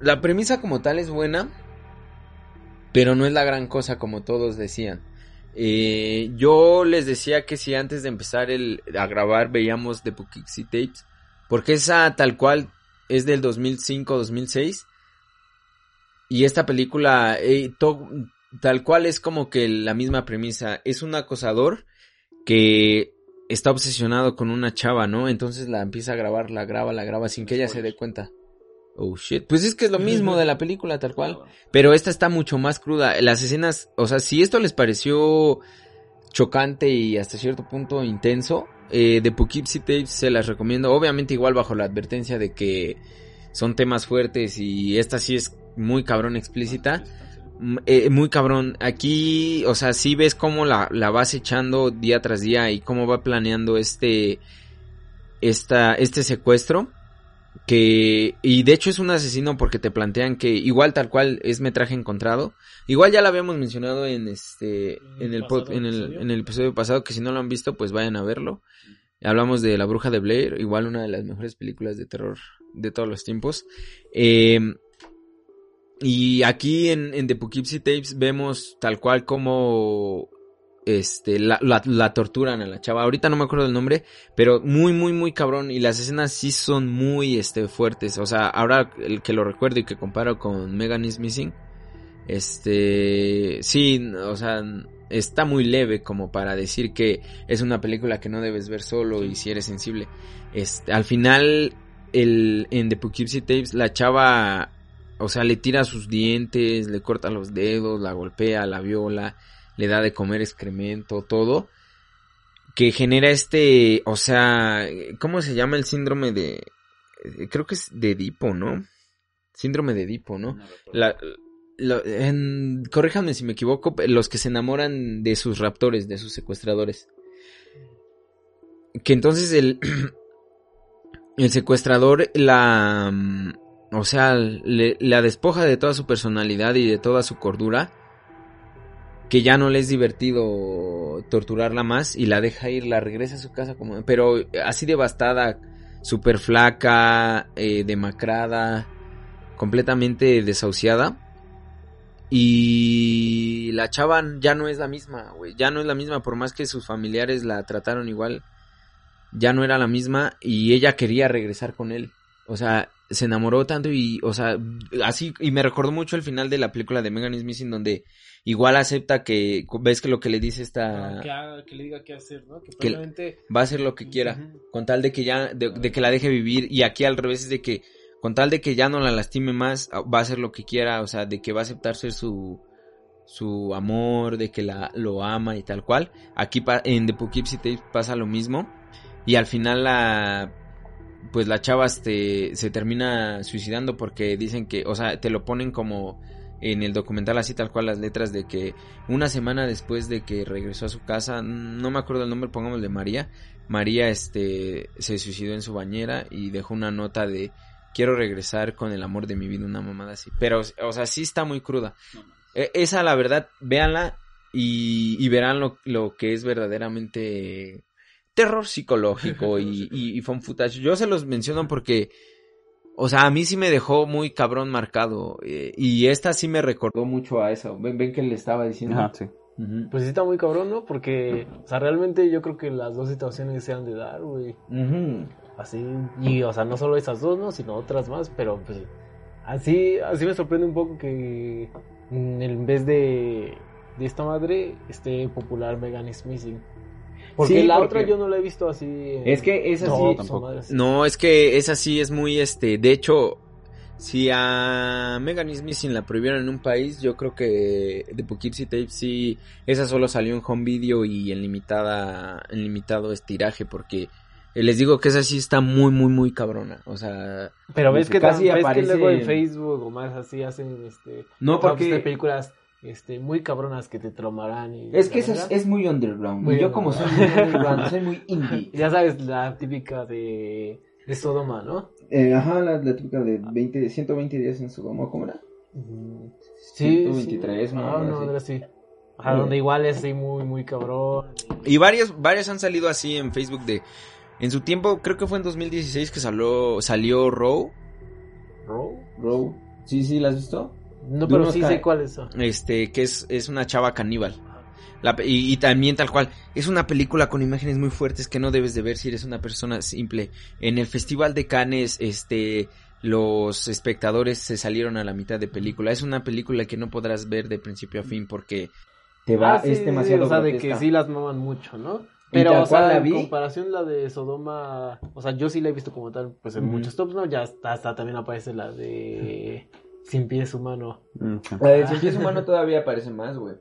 la premisa como tal es buena, pero no es la gran cosa como todos decían. Eh, yo les decía que si antes de empezar el, a grabar veíamos The Poughkeepsie Tapes, porque esa tal cual es del 2005-2006, y esta película eh, tal cual es como que la misma premisa, es un acosador que está obsesionado con una chava, ¿no? Entonces la empieza a grabar, la graba, la graba sin que ella se dé cuenta. Oh shit. Pues es que es lo mismo de la película, tal cual. Pero esta está mucho más cruda. Las escenas, o sea, si esto les pareció chocante y hasta cierto punto intenso, eh, de Poughkeepsie Tapes se las recomiendo. Obviamente igual bajo la advertencia de que son temas fuertes y esta sí es muy cabrón explícita. Mm, eh, muy cabrón. Aquí, o sea, sí ves cómo la, la, vas echando día tras día y cómo va planeando este, esta, este secuestro. Que, y de hecho es un asesino porque te plantean que igual tal cual es metraje encontrado. Igual ya lo habíamos mencionado en este, en el, en el, en el episodio pasado, que si no lo han visto, pues vayan a verlo. Hablamos de La Bruja de Blair, igual una de las mejores películas de terror de todos los tiempos. Eh, y aquí en, The Poughkeepsie Tapes vemos tal cual como este, la, la, torturan a la chava. Ahorita no me acuerdo del nombre, pero muy, muy, muy cabrón. Y las escenas sí son muy, este, fuertes. O sea, ahora el que lo recuerdo y que comparo con Megan is Missing, este, sí, o sea, está muy leve como para decir que es una película que no debes ver solo y si eres sensible. Este, al final, el, en The Poughkeepsie Tapes, la chava o sea, le tira sus dientes, le corta los dedos, la golpea, la viola, le da de comer excremento, todo. Que genera este, o sea, ¿cómo se llama el síndrome de... Creo que es de Edipo, ¿no? Síndrome de Edipo, ¿no? la, corríjanme si me equivoco, los que se enamoran de sus raptores, de sus secuestradores. Que entonces el, el secuestrador la o sea, le, la despoja de toda su personalidad y de toda su cordura. Que ya no le es divertido torturarla más y la deja ir, la regresa a su casa como... Pero así devastada, súper flaca, eh, demacrada, completamente desahuciada. Y la chava ya no es la misma, güey. Ya no es la misma, por más que sus familiares la trataron igual. Ya no era la misma y ella quería regresar con él. O sea, se enamoró tanto y, o sea, así, y me recordó mucho el final de la película de Megan is Missing donde igual acepta que, ves que lo que le dice esta... Ah, que, le diga qué hacer, ¿no? Que, va a hacer lo que quiera, con tal de que ya, de, que la deje vivir y aquí al revés es de que, con tal de que ya no la lastime más, ah, va a hacer lo que quiera, o sea, de que va a aceptar ser su, su amor, de que la, lo ama y tal cual. Aquí en The Poughkeepsie Tapes pasa lo mismo y al final la pues la chava este, se termina suicidando porque dicen que, o sea, te lo ponen como en el documental así tal cual las letras de que una semana después de que regresó a su casa, no me acuerdo el nombre, pongámosle María, María este se suicidó en su bañera y dejó una nota de quiero regresar con el amor de mi vida, una mamada así. Pero, o sea, sí está muy cruda. E, esa, la verdad, véanla y, y verán lo, lo, que es verdaderamente terror psicológico y, y, y footage. Yo se los menciono porque o sea, a mí sí me dejó muy cabrón marcado. Eh, y esta sí me recordó mucho a eso. Ven, ven que le estaba diciendo. Ajá, sí. Pues sí está muy cabrón, ¿no? Porque, o sea, realmente yo creo que las dos situaciones se han de dar, güey. Así, y, o sea, no solo esas dos, ¿no? Sino otras más, pero pues así, así me sorprende un poco que en vez de, de esta madre esté popular Megan Smith. Porque Sí, la porque- otra yo no la he visto así. Es que esa No, sí- tampoco. No, es que esa sí es muy, este, de hecho, si a Megan Smith la prohibieron en un país, yo creo que de Poughkeepsie Tape sí, esa solo salió en home video y en limitada, en limitado estiraje, porque les digo que esa sí está muy, muy, muy cabrona, o sea, Pero ves que, Casi ves aparece- que luego en Facebook o más así hacen este No, porque- de películas este muy cabronas que te traumarán y Es que eso es, es muy underground. Muy yo como soy muy underground, soy muy indie. ya sabes la típica de de Sodoma, ¿no? Eh, ajá, la, la típica de 20, 120 días en Sodoma, ¿cómo era? Sí, 123, sí. ¿no? Ah, no, así. Ajá, donde igual es así muy muy cabrón. y varios, varios han salido así en Facebook de, en su tiempo, creo que fue en 2016 que salió, salió Row, ¿Row? Row. Sí, sí, ¿la has visto? No, pero sí sé cuál es. este, que es, es una chava caníbal. La y, y también tal cual, es una película con imágenes muy fuertes que no debes de ver si eres una persona simple. En el Festival de Cannes, este, los espectadores se salieron a la mitad de película. Es una película que no podrás ver de principio a fin porque Te va, Ah, sí, es sí, demasiado o sea, de que sí las maman mucho, ¿no? Pero, o sea, la en vi. comparación la de Sodoma, o sea, yo sí la he visto como tal, pues en muchos tops, ¿no? Ya hasta, hasta también aparece la de Sin Pies Humano. La de Cien Pies Humano todavía parece más, güey.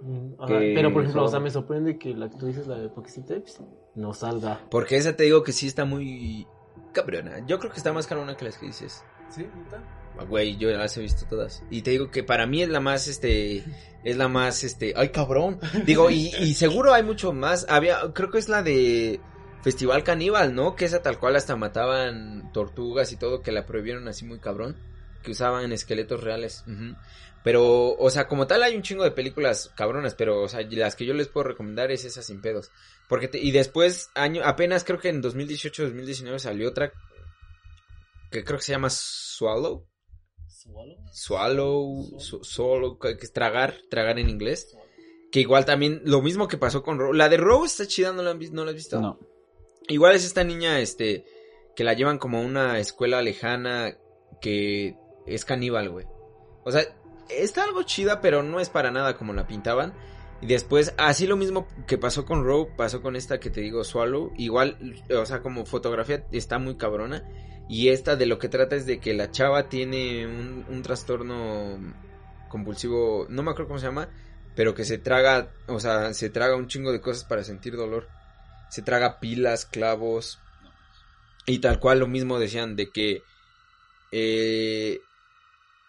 Mm, Que Pero, por ejemplo, o sea, me sorprende que la que tú dices, la de Poxy Tapes, no salga. porque esa te digo que sí está muy cabrona. Yo creo que está más cabrona que las que dices. ¿Sí? Ah, Güey, yo las he visto todas. Y te digo que para mí es la más, este, es la más, este, ay cabrón. Digo, y, y seguro hay mucho más. Había, creo que es la de Festival Caníbal, ¿no? Que esa tal cual hasta mataban tortugas y todo, que la prohibieron así muy cabrón. Que usaban esqueletos reales. Pero, o sea, como tal hay un chingo de películas cabronas, pero, o sea, las que yo les puedo recomendar es esas sin pedos. Porque, te- y después, año, apenas creo que en 2018-2019 salió otra que creo que se llama Swallow. Swallow, su- swallow, que es tragar, tragar en inglés. Que igual también, lo mismo que pasó con Row. La de Row está chida, ¿no la, han no la has visto? No. Igual es esta niña, este, que la llevan como a una escuela lejana que es caníbal, güey. O sea, está algo chida, pero no es para nada como la pintaban. Y después, así lo mismo que pasó con Row, pasó con esta que te digo, Swallow. Igual, o sea, como fotografía está muy cabrona. Y esta de lo que trata es de que la chava tiene un, un trastorno compulsivo, no me acuerdo cómo se llama, pero que se traga, o sea, se traga un chingo de cosas para sentir dolor. Se traga pilas, clavos. Y tal cual lo mismo decían de que eh,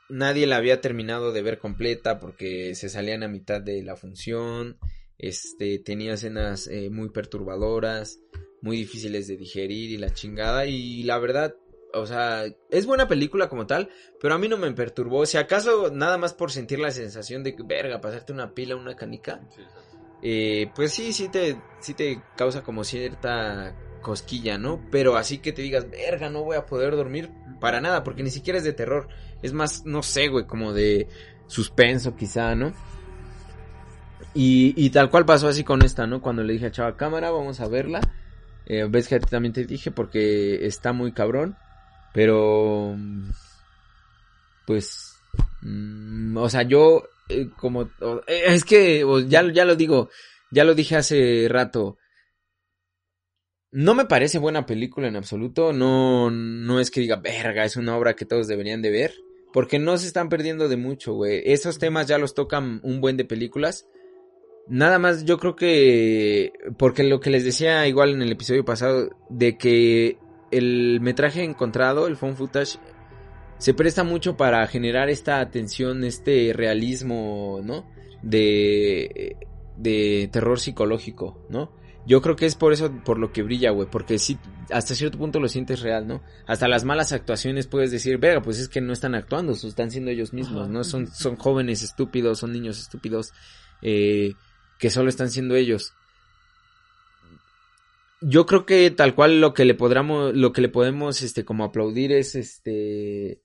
nadie la había terminado de ver completa porque se salían a mitad de la función. Este tenía escenas eh, muy perturbadoras, muy difíciles de digerir y la chingada. Y la verdad, o sea, es buena película como tal, pero a mí no me perturbó. Si acaso nada más por sentir la sensación de que, verga, pasarte una pila, una canica. Eh, pues sí, sí te, sí te causa como cierta cosquilla, ¿no? Pero así que te digas, verga, no voy a poder dormir para nada, porque ni siquiera es de terror. Es más, no sé, güey, como de suspenso quizá, ¿no? Y, y tal cual pasó así con esta, ¿no? Cuando le dije a Chava Cámara, vamos a verla. Eh, ves que también te dije porque está muy cabrón. Pero... mm, Pues... mm, o sea, yo... eh, como... eh, es que ya, ya lo digo. Ya lo dije hace rato. No me parece buena película en absoluto. No, no es que diga, verga, es una obra que todos deberían de ver. Porque no se están perdiendo de mucho, güey. Esos temas ya los tocan un buen de películas. Nada más, yo creo que. Porque lo que les decía igual en el episodio pasado. De que el metraje encontrado, el phone footage. se presta mucho para generar esta atención, este realismo, ¿no? De, de terror psicológico, ¿no? Yo creo que es por eso, por lo que brilla, güey, porque sí, hasta cierto punto lo sientes real, ¿no? Hasta las malas actuaciones puedes decir, verga, pues es que no están actuando, están siendo ellos mismos, ¿no? Son, son jóvenes estúpidos, son niños estúpidos, eh, que solo están siendo ellos. Yo creo que tal cual lo que le podamos, lo que le podemos, este, como aplaudir es, este,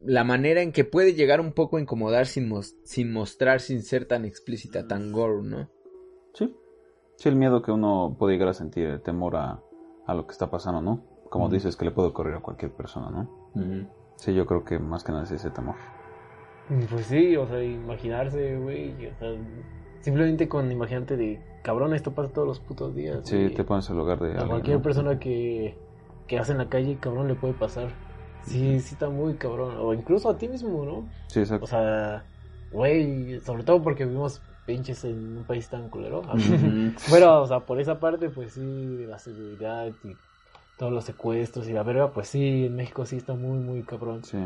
la manera en que puede llegar un poco a incomodar sin, mos- sin mostrar, sin ser tan explícita, tan gore, ¿no? Sí. El miedo que uno puede llegar a sentir, el temor a, a lo que está pasando, ¿no? Como dices, que le puede ocurrir a cualquier persona, ¿no? Sí, yo creo que más que nada es ese temor. Pues sí, o sea, imaginarse, güey. O sea, simplemente con imaginarte de cabrón, esto pasa todos los putos días. Sí, te pones en lugar de A alguien, cualquier ¿no? persona que, que hace en la calle, cabrón, le puede pasar. Sí, sí está muy cabrón. O incluso a ti mismo, ¿no? Sí, exacto. O sea, güey, sobre todo porque vivimos pinches en un país tan culero. Bueno, o sea, por esa parte, pues sí, la seguridad y todos los secuestros y la verga, pues sí, en México sí está muy, muy cabrón. Sí,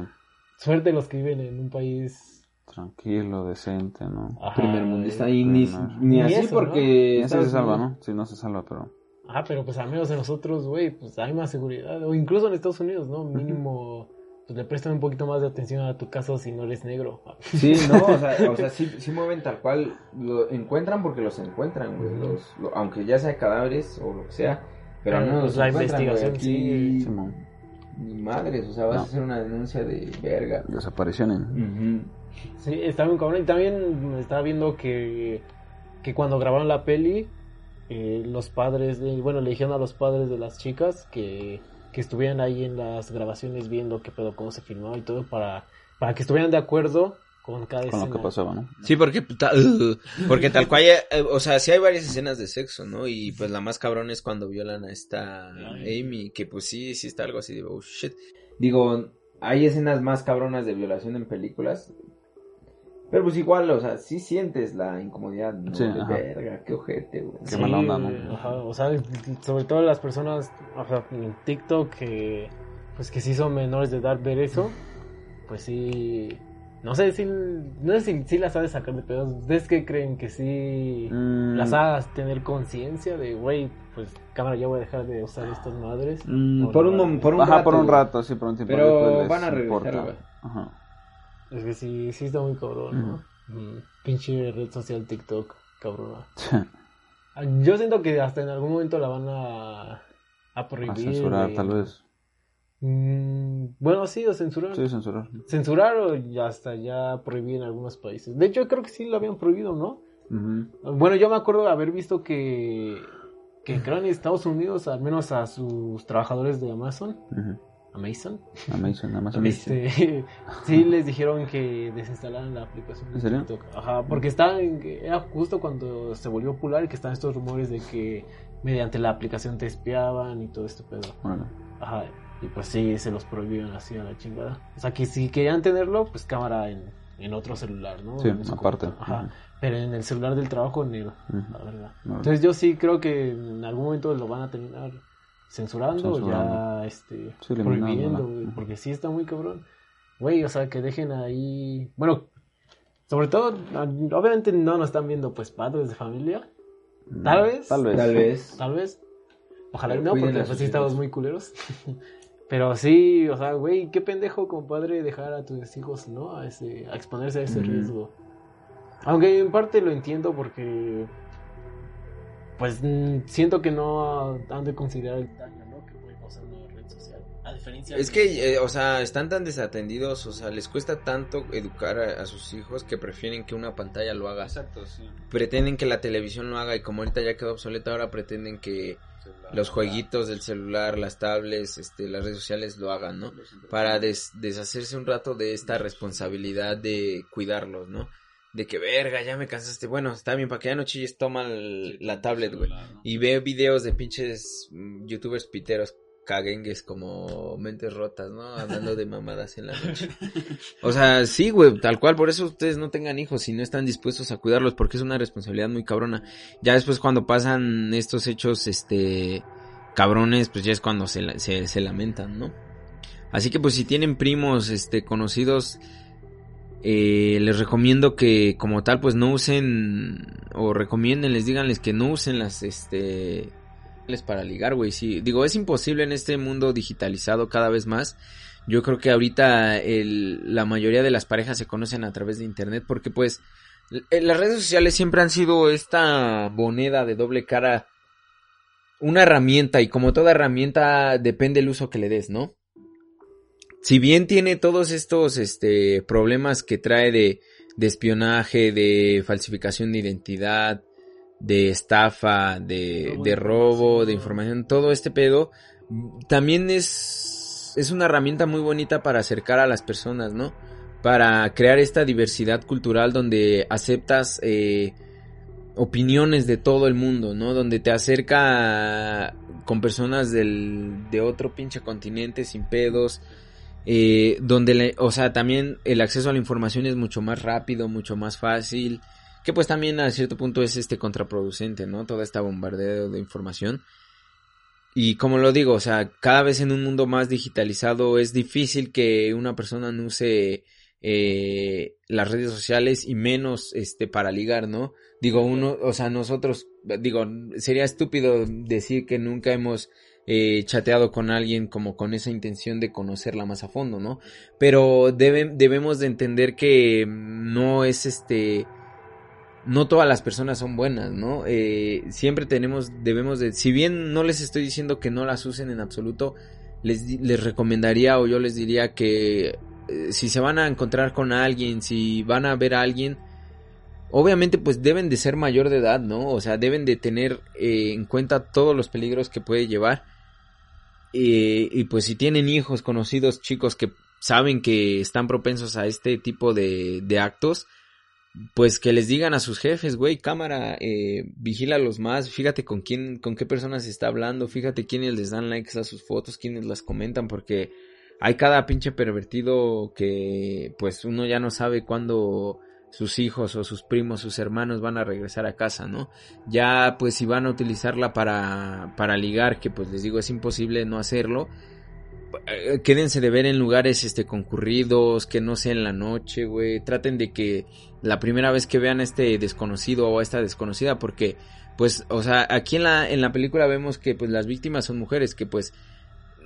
Suerte los que viven en un país... tranquilo, decente, ¿no? ajá, Primer mundista. Y ni, ni así eso, ¿no? porque... Ese se salva, ¿no? Sí, no se salva, pero... Ajá, pero pues al menos de nosotros, güey, pues hay más seguridad. O incluso en Estados Unidos, ¿no? Mínimo, pues le prestan un poquito más de atención a tu caso si no eres negro. Sí, no, o sea, o sea sí, sí mueven tal cual. Lo encuentran porque los encuentran, güey. Los, lo- aunque ya sea cadáveres o lo que sea. Pero menos pues, los la encuentran, güey. investigación Aquí, sigue. Simón, Ni madres, o sea, vas No. a hacer una denuncia de verga. desapariciones. Ujú. Sí, está muy cabrón. Y también estaba viendo que, que cuando grabaron la peli, eh, los padres, de, bueno, le dijeron a los padres de las chicas que, que estuvieran ahí en las grabaciones viendo qué pedo, cómo se filmaba y todo, para, para que estuvieran de acuerdo con cada Con lo escena. que pasaba, ¿no? Sí, porque, ta- porque tal cual, eh, o sea, sí hay varias escenas de sexo, ¿no? Y pues la más cabrón es cuando violan a esta Amy, que pues sí, sí está algo así de, oh shit. Digo, hay escenas más cabronas de violación en películas. Pero pues igual, o sea, sí sientes la incomodidad, ¿no? Sí, de ajá. verga, qué ojete, güey. Qué mala onda, ¿no? Ajá, o sea, sobre todo las personas ajá, en TikTok que, pues que sí son menores de edad ver eso, pues sí, no sé si, no sé si, si las ha de sacar de pedos. ¿Ustedes qué creen que sí Mm, las hagas tener conciencia de, güey, pues cámara, ya voy a dejar de usar estas madres? Mm, por, un, por un Ajá, rato. por un rato, sí, por un tiempo. Pero van a regresar. Ajá. Es que sí, sí está muy cabrón, ¿no? Mm, Pinche red social TikTok, cabrona. Ah, Yo siento que hasta en algún momento la van a, a prohibir. A censurar, tal vez. Mm, bueno, sí, o censurar. Sí, censurar. Censurar o ya hasta ya prohibir en algunos países. De hecho, creo que sí lo habían prohibido, ¿no? Bueno, yo me acuerdo de haber visto que, que creo en Estados Unidos, al menos a sus trabajadores de Amazon, Ujú. Amazon, Amazon, Amazon. este, sí les dijeron que desinstalaran la aplicación ¿En serio? TikTok. Ajá, porque estaban, era justo cuando se volvió popular y que estaban estos rumores de que mediante la aplicación te espiaban y todo este pedo. Bueno, Ajá, y pues sí, se los prohibieron así a la chingada. O sea, que si querían tenerlo, pues cámara en, en otro celular, ¿no? sí, aparte. Ajá, pero en el celular del trabajo, Ujú. la verdad. Entonces yo sí creo que en algún momento lo van a terminar censurando, ya este, Sí, prohibiendo, güey, porque sí está muy cabrón. Güey, o sea, que dejen ahí... Bueno, sobre todo, obviamente no nos están viendo pues padres de familia, Tal vez. Tal vez. Tal vez. tal vez. Ojalá y Pero no, porque pues sí estamos muy culeros. Pero sí, o sea, güey, qué pendejo como padre dejar a tus hijos, ¿no? A, ese, a exponerse a ese riesgo. Aunque en parte lo entiendo porque, pues, mm, siento que no han de considerar el daño, ¿no? Que puede causar una red social. A diferencia Es de- que, eh, o sea, están tan desatendidos, o sea, les cuesta tanto educar a, a sus hijos que prefieren que una pantalla lo haga. Exacto, sí. Pretenden que la televisión lo haga y como ahorita ya quedó obsoleta, ahora pretenden que los jueguitos del celular, las tablets, este, las redes sociales lo hagan, ¿no? Para des- deshacerse un rato de esta responsabilidad de cuidarlos, ¿no? De que, verga, ya me cansaste. Bueno, está bien, para que ya no chilles, toma el- la tablet, güey. Y ve videos de pinches mm, youtubers piteros caguengues como mentes rotas, ¿no? Hablando de mamadas en la noche. O sea, sí, güey, tal cual, por eso ustedes no tengan hijos si no están dispuestos a cuidarlos, porque es una responsabilidad muy cabrona. Ya después cuando pasan estos hechos, este, cabrones, pues ya es cuando se, se, se lamentan, ¿no? Así que pues si tienen primos, este, conocidos, eh, les recomiendo que como tal pues no usen o recomienden, les díganles que no usen las, este, para ligar, güey. Sí, digo, es imposible en este mundo digitalizado cada vez más. Yo creo que ahorita el, la mayoría de las parejas se conocen a través de internet porque pues eh, las redes sociales siempre han sido esta moneda de doble cara, una herramienta y como toda herramienta depende el uso que le des, ¿no? Si bien tiene todos estos este, problemas que trae de, de espionaje, de falsificación de identidad, de estafa, de, de robo, de información, todo este pedo, también es, es una herramienta muy bonita para acercar a las personas, ¿no? Para crear esta diversidad cultural donde aceptas eh, opiniones de todo el mundo, ¿no? Donde te acerca con personas del, de otro pinche continente sin pedos. Eh, donde, le, o sea, también el acceso a la información es mucho más rápido, mucho más fácil que pues también a cierto punto es este contraproducente, ¿no? Toda esta bombardeo de información. Y como lo digo, o sea, cada vez en un mundo más digitalizado es difícil que una persona no use eh, las redes sociales y menos este para ligar, ¿no? Digo, uno, o sea, nosotros, digo, sería estúpido decir que nunca hemos eh, chateado con alguien como con esa intención de conocerla más a fondo, ¿no? Pero debemos de entender que no es este no todas las personas son buenas, ¿no? Eh, siempre tenemos, debemos de, si bien no les estoy diciendo que no las usen en absoluto, les, recomendaría o yo les diría que eh, si se van a encontrar con alguien, si van a ver a alguien, obviamente pues deben de ser mayor de edad, ¿no? O sea, deben de tener eh, en cuenta todos los peligros que puede llevar. Y pues si tienen hijos, conocidos, chicos que saben que están propensos a este tipo de, de actos, pues que les digan a sus jefes, güey, cámara, eh, vigílalos más, fíjate con quién, con qué personas está hablando, fíjate quiénes les dan likes a sus fotos, quiénes las comentan, porque hay cada pinche pervertido que pues uno ya no sabe cuándo sus hijos o sus primos, sus hermanos van a regresar a casa, ¿no? Ya pues si van a utilizarla para, para ligar, que pues les digo es imposible no hacerlo, eh, quédense de ver en lugares este concurridos, que no sea en la noche, güey. Traten de que la primera vez que vean a este desconocido o a esta desconocida, porque pues, o sea, aquí en la, en la película vemos que pues las víctimas son mujeres que pues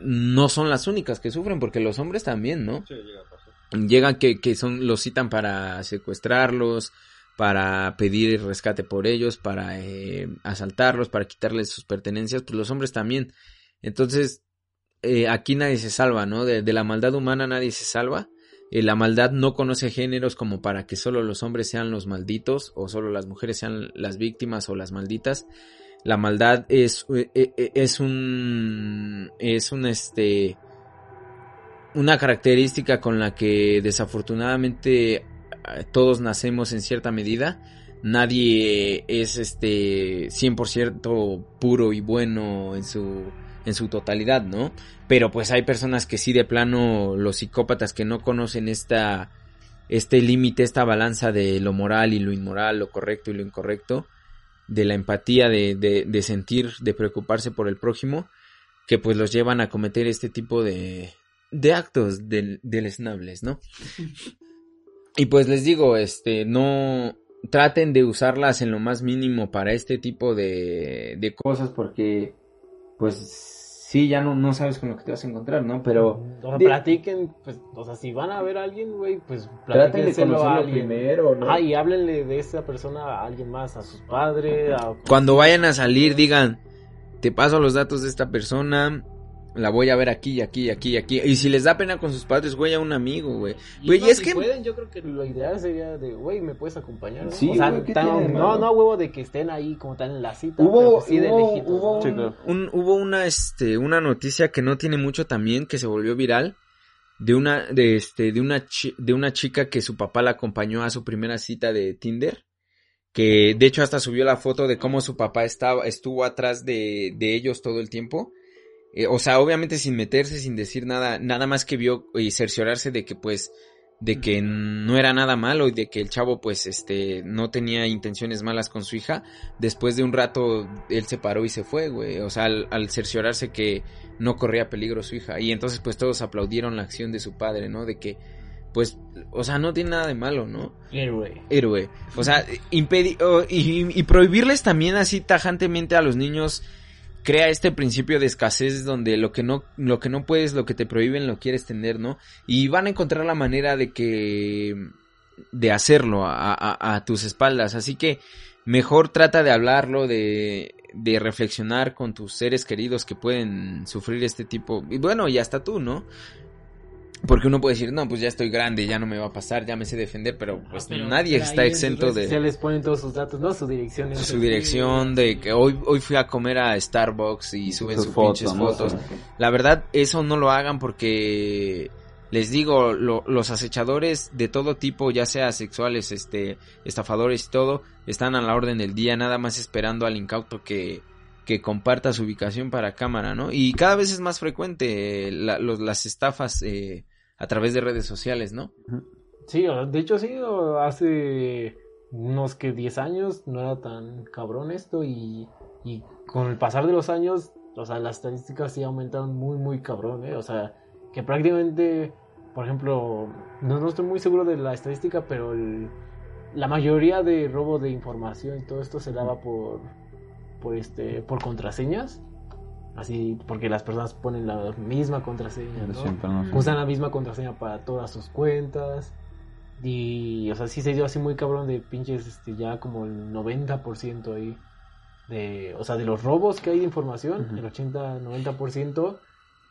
no son las únicas que sufren, porque los hombres también, ¿no? Sí. Llegan que, que son, los citan para secuestrarlos, para pedir rescate por ellos, para eh, asaltarlos, para quitarles sus pertenencias, pues los hombres también. Entonces, eh, aquí nadie se salva, ¿no? De, la maldad humana nadie se salva. Eh, la maldad no conoce géneros como para que solo los hombres sean los malditos o solo las mujeres sean las víctimas o las malditas. La maldad es, eh, es un, es un, este, una característica con la que desafortunadamente todos nacemos en cierta medida. Nadie es este 100% puro y bueno en su en su totalidad, ¿no? Pero pues hay personas que sí de plano, los psicópatas que no conocen esta, este límite, esta balanza de lo moral y lo inmoral, lo correcto y lo incorrecto, de la empatía, de, de, de sentir, de preocuparse por el prójimo, que pues los llevan a cometer este tipo de, de actos del, deleznables, ¿no? Y pues les digo, este, no traten de usarlas en lo más mínimo para este tipo de, de cosas porque pues sí, ya no, no sabes con lo que te vas a encontrar, ¿no? Pero... O sea, platiquen, pues, o sea, si van a ver a alguien, güey, pues traten de conocerlo a alguien. primero, ¿no? Ah, y háblenle de esa persona a alguien más, a sus padres, a... Cuando vayan a salir, digan, te paso los datos de esta persona, la voy a ver aquí, aquí, aquí, aquí. Y si les da pena con sus padres, güey, a un amigo, güey. Güey, y, es si que. pueden, yo creo que lo ideal sería de, güey, ¿me puedes acompañar? Sí, o sea, no, no, huevo de que estén ahí como están en la cita. Hubo, sí hubo, de hubo, un, hubo una, este, una noticia que no tiene mucho también, que se volvió viral. De una, de este, de una, de una chica que su papá la acompañó a su primera cita de Tinder. Que de hecho hasta subió la foto de cómo su papá estaba, estuvo atrás de, de ellos todo el tiempo eh, o sea, obviamente sin meterse, sin decir nada, nada más que vio y cerciorarse de que pues de que no era nada malo y de que el chavo pues este no tenía intenciones malas con su hija, después de un rato él se paró y se fue, güey, o sea, al, al, cerciorarse que no corría peligro su hija y entonces pues todos aplaudieron la acción de su padre, ¿no? De que pues, o sea, no tiene nada de malo, ¿no? Héroe. Héroe. O sea, impedir y, y prohibirles también así tajantemente a los niños crea este principio de escasez donde lo que no lo que no puedes, lo que te prohíben lo quieres tener, ¿no? Y van a encontrar la manera de que de hacerlo a, tus espaldas, así que mejor trata de hablarlo, de, de reflexionar con tus seres queridos que pueden sufrir este tipo, y bueno, y hasta tú, ¿no? Porque uno puede decir, no, pues ya estoy grande, ya no me va a pasar, ya me sé defender, pero pues Pero- nadie pero está exento de... redes sociales ponen todos sus datos, ¿no? Su dirección. su dirección de que hoy hoy fui a comer a Starbucks y suben Sus pinches ¿no? fotos. La verdad, eso no lo hagan porque les digo, lo- los acechadores de todo tipo, ya sea sexuales, este, estafadores y todo, están a la orden del día, nada más esperando al incauto que que comparta su ubicación para cámara, ¿no? Y cada vez es más frecuente eh, la- los- las estafas eh, a través de redes sociales, ¿no? Sí, de hecho sí, hace unos que 10 años no era tan cabrón esto y, y con el pasar de los años, o sea, las estadísticas sí aumentaron muy, muy cabrón, ¿eh? O sea, que prácticamente, por ejemplo, no, no estoy muy seguro de la estadística, pero el- la mayoría de robo de información y todo esto se daba por, por, este, por contraseñas. Así, porque las personas ponen la misma contraseña, ¿no? Usan la misma contraseña para todas sus cuentas. Y, o sea, sí se dio así muy cabrón de pinches, este, ya como el 90% ahí. De, o sea, de los robos que hay de información, el 80-90%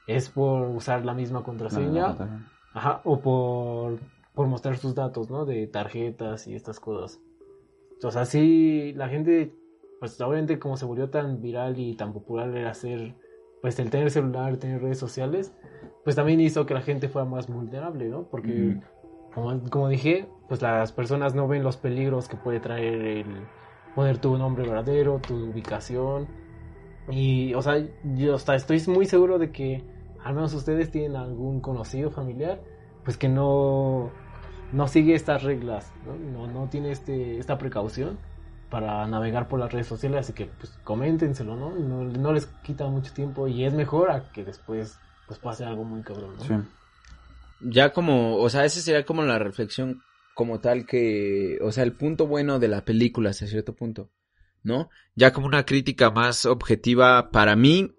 es por usar la misma contraseña. No, no. Ajá, o por, por mostrar sus datos, ¿no? De tarjetas y estas cosas. O sea, sí, la gente, pues obviamente como se volvió tan viral y tan popular el hacer, pues el tener celular, tener redes sociales, pues también hizo que la gente fuera más vulnerable, ¿no? Porque, como, como dije, pues las personas no ven los peligros que puede traer el poner tu nombre verdadero, tu ubicación. Y, o sea, yo hasta estoy muy seguro de que al menos ustedes tienen algún conocido familiar, pues que no, no sigue estas reglas, ¿no? No, no tiene este, esta precaución para navegar por las redes sociales, así que pues coméntenselo, ¿no? No, les quita mucho tiempo y es mejor a que después pues pase algo muy cabrón, ¿no? Sí. ya como, o sea, esa sería como la reflexión como tal que, o sea, el punto bueno de la película hasta cierto punto, ¿no? Ya como una crítica más objetiva para mí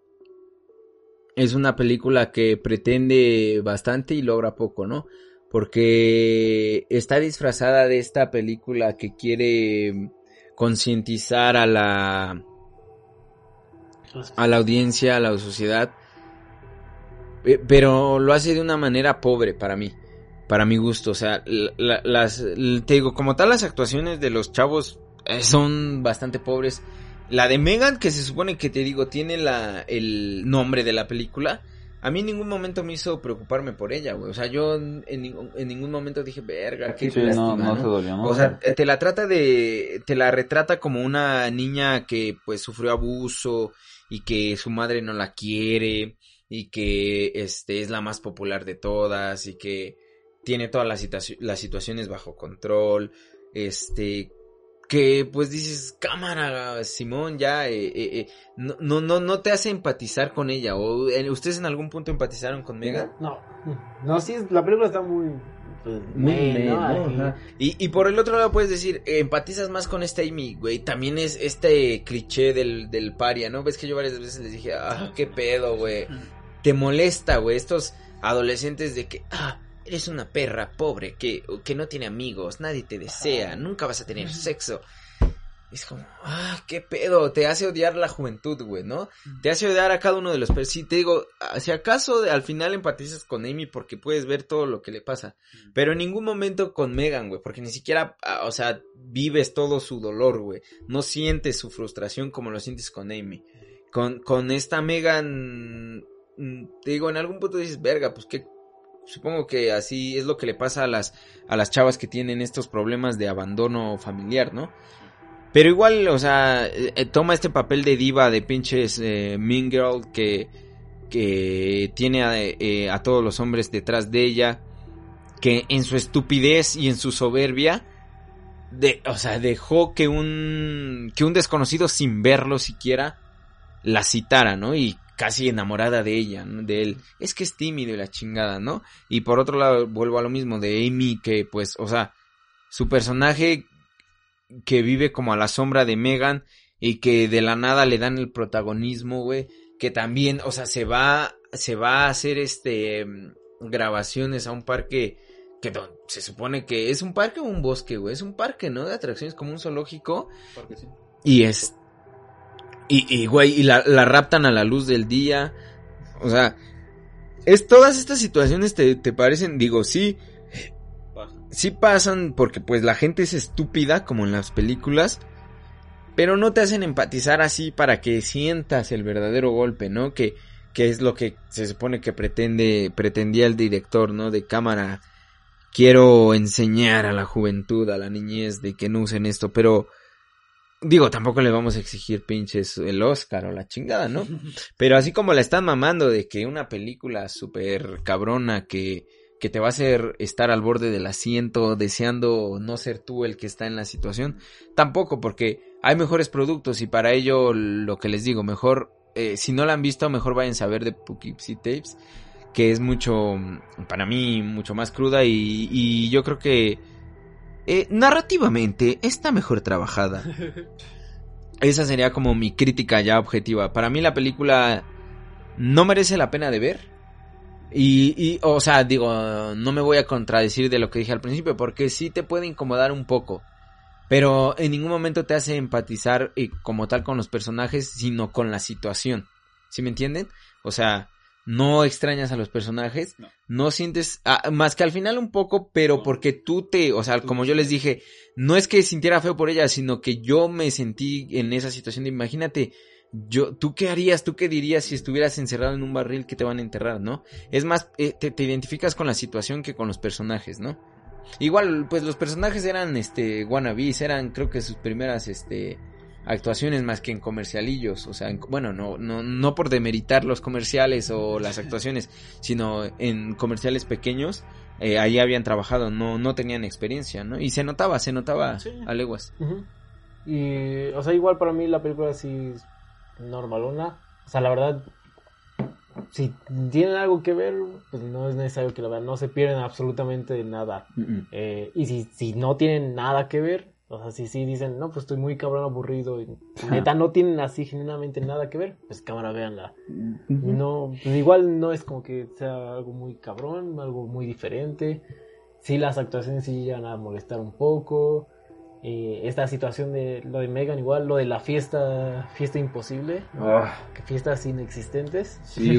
es una película que pretende bastante y logra poco, ¿no? Porque está disfrazada de esta película que quiere concientizar a la a la audiencia, a la sociedad, eh, pero lo hace de una manera pobre para mí, para mi gusto, o sea, la- la- las, te digo, como tal las actuaciones de los chavos eh, son bastante pobres. La de Megan, que se supone que te digo, tiene la, el nombre de la película, a mí en ningún momento me hizo preocuparme por ella, güey, o sea, yo en, en ningún- en ningún momento dije, verga, qué Sí, lástima, no ¿no?". te dolió, ¿no? O sea, te la trata de, te la retrata como una niña que pues sufrió abuso y que su madre no la quiere y que este es la más popular de todas y que tiene todas las, las situaciones bajo control, este que pues dices cámara Simón ya eh, eh, eh, no, no no no te hace empatizar con ella o eh, ustedes en algún punto empatizaron con Megan No, no, sí, la película está muy... Pues, Muy meh, ¿no? ¿no? Y, y por el otro lado puedes decir, eh, empatizas más con este Amy, güey. También es este cliché del, del paria, ¿no? Ves que yo varias veces les dije, ah, qué pedo, güey. Te molesta, güey, estos adolescentes de que, ah, eres una perra pobre, que, que no tiene amigos, nadie te desea, nunca vas a tener sexo. Es como, ah, qué pedo, te hace odiar la juventud, güey, ¿no? Te hace odiar a cada uno de los... per- Sí, te digo, si acaso al final empatizas con Amy porque puedes ver todo lo que le pasa. Pero en ningún momento con Megan, güey, porque ni siquiera, ah, o sea, vives todo su dolor, güey. No sientes su frustración como lo sientes con Amy. Con, con esta Megan, mm, te digo, en algún punto dices, verga, pues que supongo que así es lo que le pasa a las, a las chavas que tienen estos problemas de abandono familiar, ¿no? Pero igual, o sea, eh, eh, toma este papel de diva de pinches eh, Girl que, que tiene a, eh, a todos los hombres detrás de ella. que en su estupidez y en su soberbia, de, o sea, dejó que un, que un desconocido sin verlo siquiera la citara, ¿no? Y casi enamorada de ella, ¿no? de él. Es que es tímido y la chingada, ¿no? Y por otro lado, vuelvo a lo mismo de Amy, que pues, o sea, su personaje que vive como a la sombra de Megan y que de la nada le dan el protagonismo, güey, que también, o sea, se va, se va a hacer este grabaciones a un parque que se supone que es un parque o un bosque, güey, es un parque, ¿no? De atracciones como un zoológico. Y es y, y güey, y la, la, raptan a la luz del día. O sea, es todas estas situaciones te, te parecen, digo, sí, sí pasan porque pues la gente es estúpida como en las películas, pero no te hacen empatizar así para que sientas el verdadero golpe, ¿no? Que, que es lo que se supone que pretende, pretendía el director, ¿no? De cámara. Quiero enseñar a la juventud, a la niñez de que no usen esto, pero digo, tampoco le vamos a exigir pinches el Oscar o la chingada, ¿no? Pero así como la están mamando de que una película súper cabrona que que te va a hacer estar al borde del asiento deseando no ser tú el que está en la situación. Tampoco, porque hay mejores productos y para ello lo que les digo, mejor, eh, si no la han visto, mejor vayan a ver de Poughkeepsie Tapes, que es mucho, para mí, mucho más cruda y, y yo creo que eh, narrativamente está mejor trabajada. Esa sería como mi crítica ya objetiva. Para mí la película no merece la pena de ver y, y, o sea, digo, no me voy a contradecir de lo que dije al principio, porque sí te puede incomodar un poco. Pero en ningún momento te hace empatizar y como tal con los personajes, sino con la situación. ¿Sí me entienden? O sea, no extrañas a los personajes, no, sientes, ah, más que al final un poco, pero porque tú te, o sea, como yo les dije, no es que sintiera feo por ella, sino que yo me sentí en esa situación de, imagínate, yo, ¿tú qué harías? ¿Tú qué dirías si estuvieras encerrado en un barril que te van a enterrar, no? Es más, eh, te, identificas con la situación que con los personajes, ¿no? Igual, pues los personajes eran, este, wannabes, eran creo que sus primeras, este, actuaciones más que en comercialillos, o sea, bueno, no, no, no por demeritar los comerciales o las actuaciones, sino en comerciales pequeños, eh, ahí habían trabajado, no, no tenían experiencia, ¿no? Y se notaba, se notaba a leguas. Y, o sea, igual para mí la película sí normalona. O sea, la verdad, si tienen algo que ver, pues no es necesario que lo vean. No se pierden absolutamente nada. Eh, y si, si no tienen nada que ver, o sea, si sí dicen, no, pues estoy muy cabrón aburrido y neta no tienen así genuinamente nada que ver, pues cámara, véanla. No, pues igual no es como que sea algo muy cabrón, algo muy diferente. Sí, las actuaciones sí llegan a molestar un poco. Eh, esta situación de lo de Megan, igual lo de la fiesta, fiesta imposible, ah. fiestas inexistentes. Sí,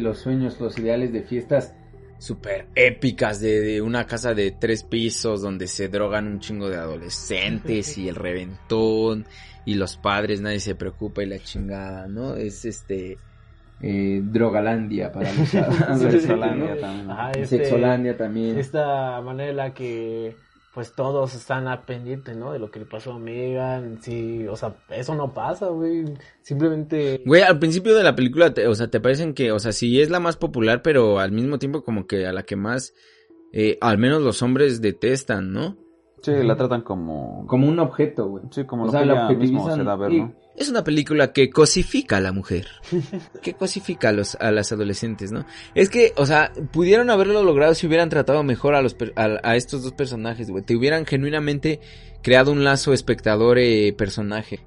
los sueños, los ideales de fiestas super épicas de, una casa de tres pisos donde se drogan un chingo de adolescentes y el reventón y los padres, nadie se preocupa y la chingada, ¿no? Es este... Eh, Drogalandia para los Sexolandia también. Este, Sexolandia también. Esta manera en la que pues todos están a pendiente, ¿no? De lo que le pasó a Megan, sí, o sea, eso no pasa, güey, simplemente... Güey, al principio de la película, o sea, te parecen que, o sea, sí es la más popular, pero al mismo tiempo como que a la que más, eh, al menos los hombres detestan, ¿no? Sí, la tratan como... Como un objeto, güey. Sí, como lo que ella mismo se da a ver, ¿no? Es una película que cosifica a la mujer. que cosifica a los a las adolescentes, ¿no? Es que, o sea, pudieron haberlo logrado si hubieran tratado mejor a los a, estos dos personajes, güey. Te hubieran genuinamente creado un lazo espectador eh.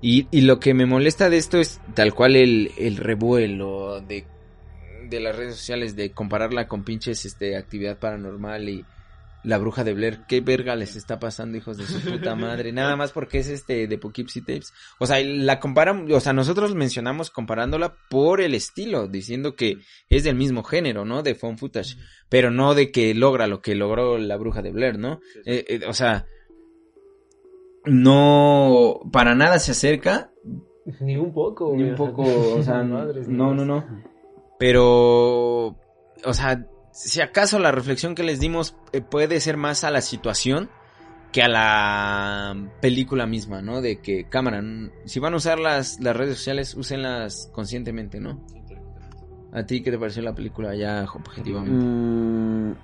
Y, y lo que me molesta de esto es tal cual el, el revuelo de de las redes sociales de compararla con pinches este actividad paranormal y la bruja de Blair, ¿qué verga les está pasando, hijos de su puta madre? Nada más porque es este de Poughkeepsie Tapes. O sea, la comparan, o sea, nosotros mencionamos comparándola por el estilo, diciendo que es del mismo género, ¿no? De phone footage, pero no de que logra lo que logró la bruja de Blair, ¿no? Eh, eh, o sea, no, para nada se acerca. Ni un poco, Ni un poco, o sea, no, no, no. Pero, o sea, si acaso la reflexión que les dimos eh, puede ser más a la situación que a la película misma, ¿no? De que cámara, si van a usar las, las redes sociales, úsenlas conscientemente, ¿no? ¿A ti qué te pareció la película ya objetivamente? Mm,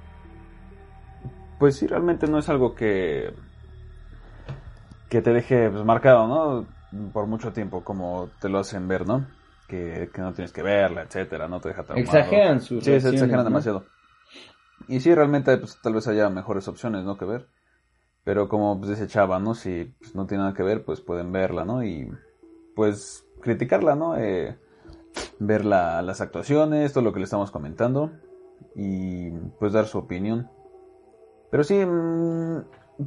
pues sí, realmente no es algo que, que te deje pues, marcado, ¿no? Por mucho tiempo, como te lo hacen ver, ¿no? Que, que no tienes que verla, etcétera, no te deja traumado. Exageran sus Sí, se exageran ¿no? demasiado. Y sí, realmente, pues tal vez haya mejores opciones, ¿no? Que ver. Pero como pues, dice Chava, ¿no? Si pues, no tiene nada que ver, pues pueden verla, ¿no? Y pues criticarla, ¿no? Eh, ver la- las actuaciones, todo lo que le estamos comentando. Y pues dar su opinión. Pero sí, mm,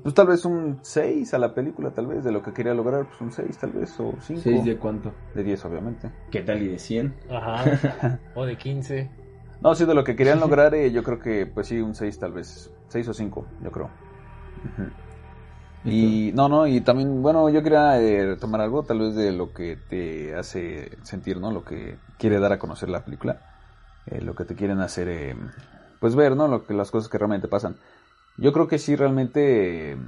pues tal vez un 6 a la película, tal vez, de lo que quería lograr, pues un 6 tal vez, o 5. ¿Seis de cuánto? De 10, obviamente. ¿Qué tal y de 100? Ajá. o de 15. No, sí, de lo que querían lograr, eh, yo creo que, pues sí, un 6 tal vez. 6 o 5, yo creo. Y no, no, y también, bueno, yo quería eh, retomar algo, tal vez de lo que te hace sentir, ¿no? Lo que quiere dar a conocer la película. Eh, lo que te quieren hacer, eh, pues ver, ¿no? Lo que, las cosas que realmente pasan. Yo creo que sí, realmente, eh,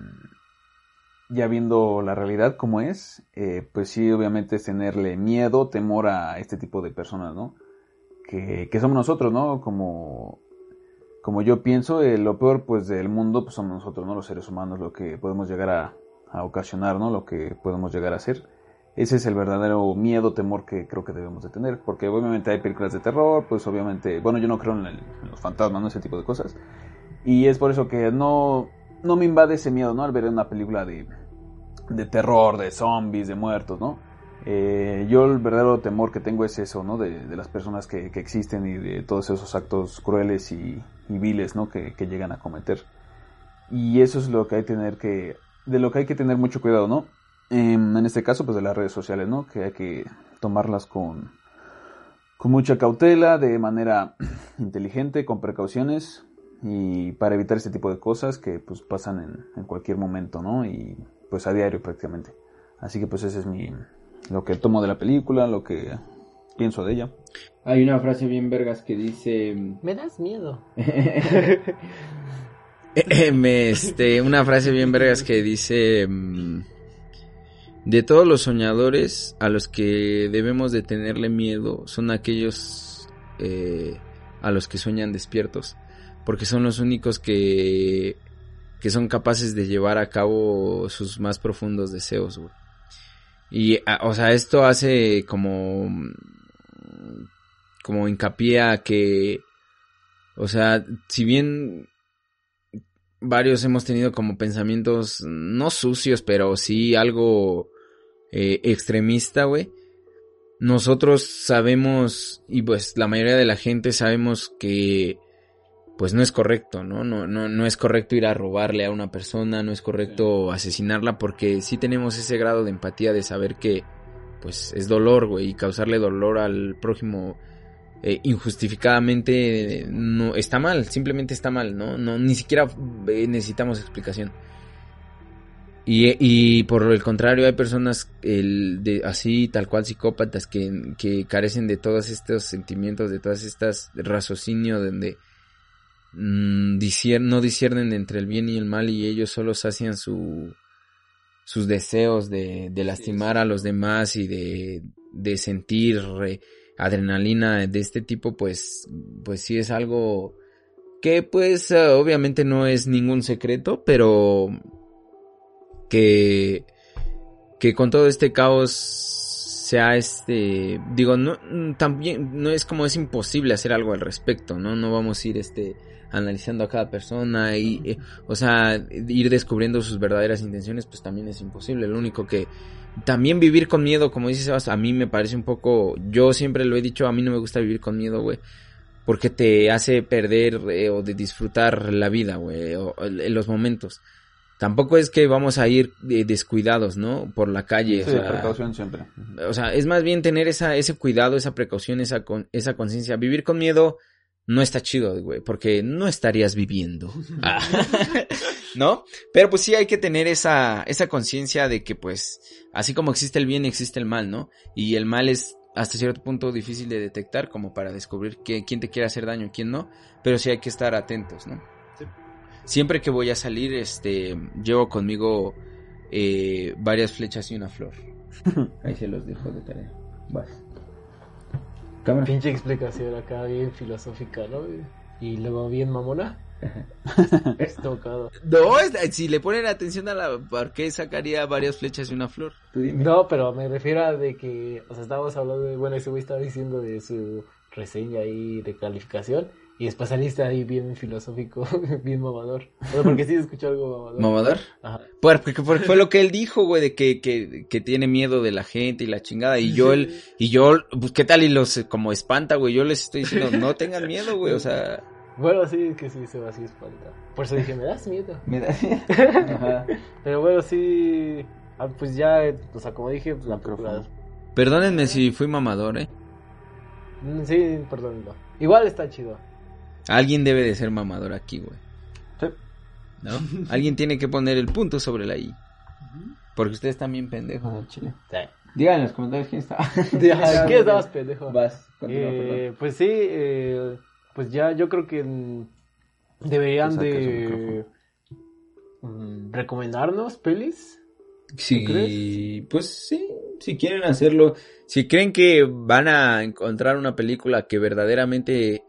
ya viendo la realidad como es, eh, pues sí, obviamente es tenerle miedo, temor a este tipo de personas, ¿no? Que, somos nosotros, ¿no? Como, como yo pienso, eh, lo peor pues del mundo pues somos nosotros, ¿no? Los seres humanos, lo que podemos llegar a, ocasionar, ¿no? Lo que podemos llegar a hacer. Ese es el verdadero miedo, temor que creo que debemos de tener. Porque obviamente hay películas de terror, pues obviamente, bueno, yo no creo en los fantasmas, ¿no? Ese tipo de cosas. Y es por eso que no, no me invade ese miedo, ¿no? Al ver una película de, de terror, de zombies, de muertos, ¿no? Eh, yo el verdadero temor que tengo es eso, ¿no? De, las personas que, existen y de todos esos actos crueles y, viles, ¿no? Que, que llegan a cometer. Y eso es lo que hay tener que, de lo que hay que tener mucho cuidado, ¿no? Em, en este caso, pues de las redes sociales, ¿no? Que hay que tomarlas con, con mucha cautela, de manera inteligente, con precauciones y para evitar este tipo de cosas que pues pasan en, en cualquier momento, ¿no? Y pues a diario prácticamente. Así que pues ese es mi lo que tomo de la película, lo que pienso de ella. Hay una frase bien vergas que dice... Me das miedo. Me, este, una frase bien vergas que dice... mm, De todos los soñadores a los que debemos de tenerle miedo son aquellos eh, a los que sueñan despiertos. Porque son los únicos que, que son capaces de llevar a cabo sus más profundos deseos, güey. Y, o sea, esto hace como, como hincapié a que, o sea, si bien varios hemos tenido como pensamientos no sucios, pero sí algo eh, extremista, güey. Nosotros sabemos, y pues la mayoría de la gente sabemos que pues no es correcto, ¿no? No, no, no es correcto ir a robarle a una persona, no es correcto asesinarla, porque sí tenemos ese grado de empatía de saber que pues es dolor, güey, y causarle dolor al prójimo eh, injustificadamente no está mal, simplemente está mal, ¿no? No ni siquiera eh, necesitamos explicación. Y, y por el contrario, hay personas el, de, así, tal cual psicópatas, que, que carecen de todos estos sentimientos, de todas estas raciocinio, donde mm, disier- no disciernen entre el bien y el mal y ellos solo sacian su, sus deseos de, de lastimar a los demás y de, de sentir adrenalina de este tipo, pues, pues sí es algo que pues eh, obviamente no es ningún secreto, pero que, que con todo este caos sea este, digo, no, mm, también, no es como es imposible hacer algo al respecto, ¿no? No vamos a ir este, analizando a cada persona y, eh, o sea, ir descubriendo sus verdaderas intenciones, pues también es imposible. Lo único que también vivir con miedo, como dice Sebas, a mí me parece un poco, yo siempre lo he dicho, a mí no me gusta vivir con miedo, güey. Porque te hace perder eh, o de disfrutar la vida, güey, o, o los momentos. Tampoco es que vamos a ir eh, descuidados, ¿no? Por la calle. Sí, o sea, precaución siempre. O sea, es más bien tener esa, ese cuidado, esa precaución, esa, con, esa conciencia. Vivir con miedo no está chido, güey, porque no estarías viviendo. Ah. ¿No? Pero pues sí hay que tener esa, esa conciencia de que pues, así como existe el bien, existe el mal, ¿no? Y el mal es hasta cierto punto difícil de detectar como para descubrir que, quién te quiere hacer daño y quién no, pero sí hay que estar atentos, ¿no? Siempre que voy a salir, este, llevo conmigo eh, varias flechas y una flor. Ahí se los dejo de tarea. Vas. Cámara. Pinche explicación acá bien filosófica, ¿no? Y luego bien mamona. Estocado. No, es- si le ponen atención a la... ¿Por qué sacaría varias flechas y una flor? Tú dime. No, pero me refiero a de que, o sea, estábamos hablando de, bueno, ese güey estaba diciendo de su reseña ahí de calificación y después saliste ahí bien filosófico, bien mamador. O sea, porque sí escuchó algo mamador. ¿Mamador? Ajá. Porque, porque fue lo que él dijo, güey, de que, que, que tiene miedo de la gente y la chingada. Y yo, él, y yo, pues, ¿qué tal? Y los, como espanta, güey. Yo les estoy diciendo, no tengan miedo, güey. O sea, Bueno, sí, que sí, se va así espanta. Por eso dije, me das miedo. Me da- Ajá. Pero bueno, sí, ah, pues ya, o sea, como dije, pues la película... perdónenme si fui mamador, eh. Mm, Sí, perdón, no. Igual está chido. Alguien debe de ser mamador aquí, güey. Sí. ¿No? Alguien tiene que poner el punto sobre la I. Porque ustedes también pendejos al chile. Sí. Digan en los comentarios quién está. ¿Qué estabas, pendejo? Vas, continúa, Eh, pues sí, eh, pues ya yo creo que mm, deberían de mm, recomendarnos pelis. Sí, crees? pues sí, si quieren hacerlo, si creen que van a encontrar una película que verdaderamente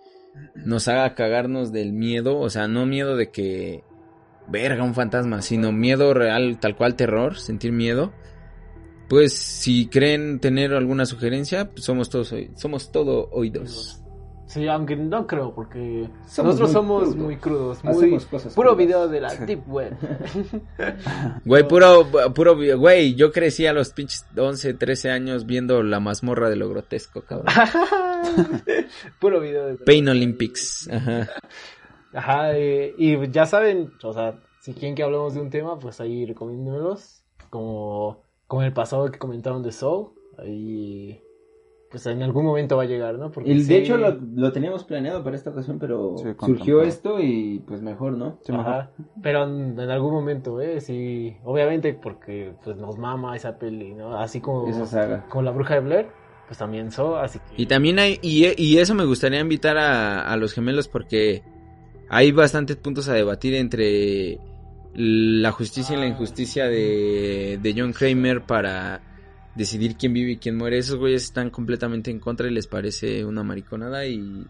nos haga cagarnos del miedo, o sea, no miedo de que verga un fantasma, sino miedo real, tal cual terror, sentir miedo. Pues si creen tener alguna sugerencia, pues somos todos somos todo oídos. Sí, aunque no creo, porque Somos nosotros muy somos crudos. muy crudos, muy Hacemos cosas puro crudas. video de la deep web. Güey, puro puro güey, yo crecí a los pinches 11, 13 años viendo la mazmorra de lo grotesco, cabrón. puro video de Pain Olympics. Ajá. Ajá, eh, y ya saben, o sea, si quieren que hablemos de un tema, pues ahí recomiéndenmelos. Como, como el pasado que comentaron de Soul, ahí pues en algún momento va a llegar, ¿no? Porque Y sí- de hecho lo, lo teníamos planeado para esta ocasión, pero Sí, surgió esto y pues mejor, ¿no? Sí, mejor. Ajá, pero en, en algún momento, ¿eh? Sí, obviamente porque pues nos mama esa peli, ¿no? Así como, Esa saga. como La Bruja de Blair, pues también So, así que... Y también hay, y, y eso me gustaría invitar a, a los gemelos porque hay bastantes puntos a debatir entre la justicia y la injusticia de, de John Kramer para decidir quién vive y quién muere. Esos güeyes están completamente en contra y les parece una mariconada y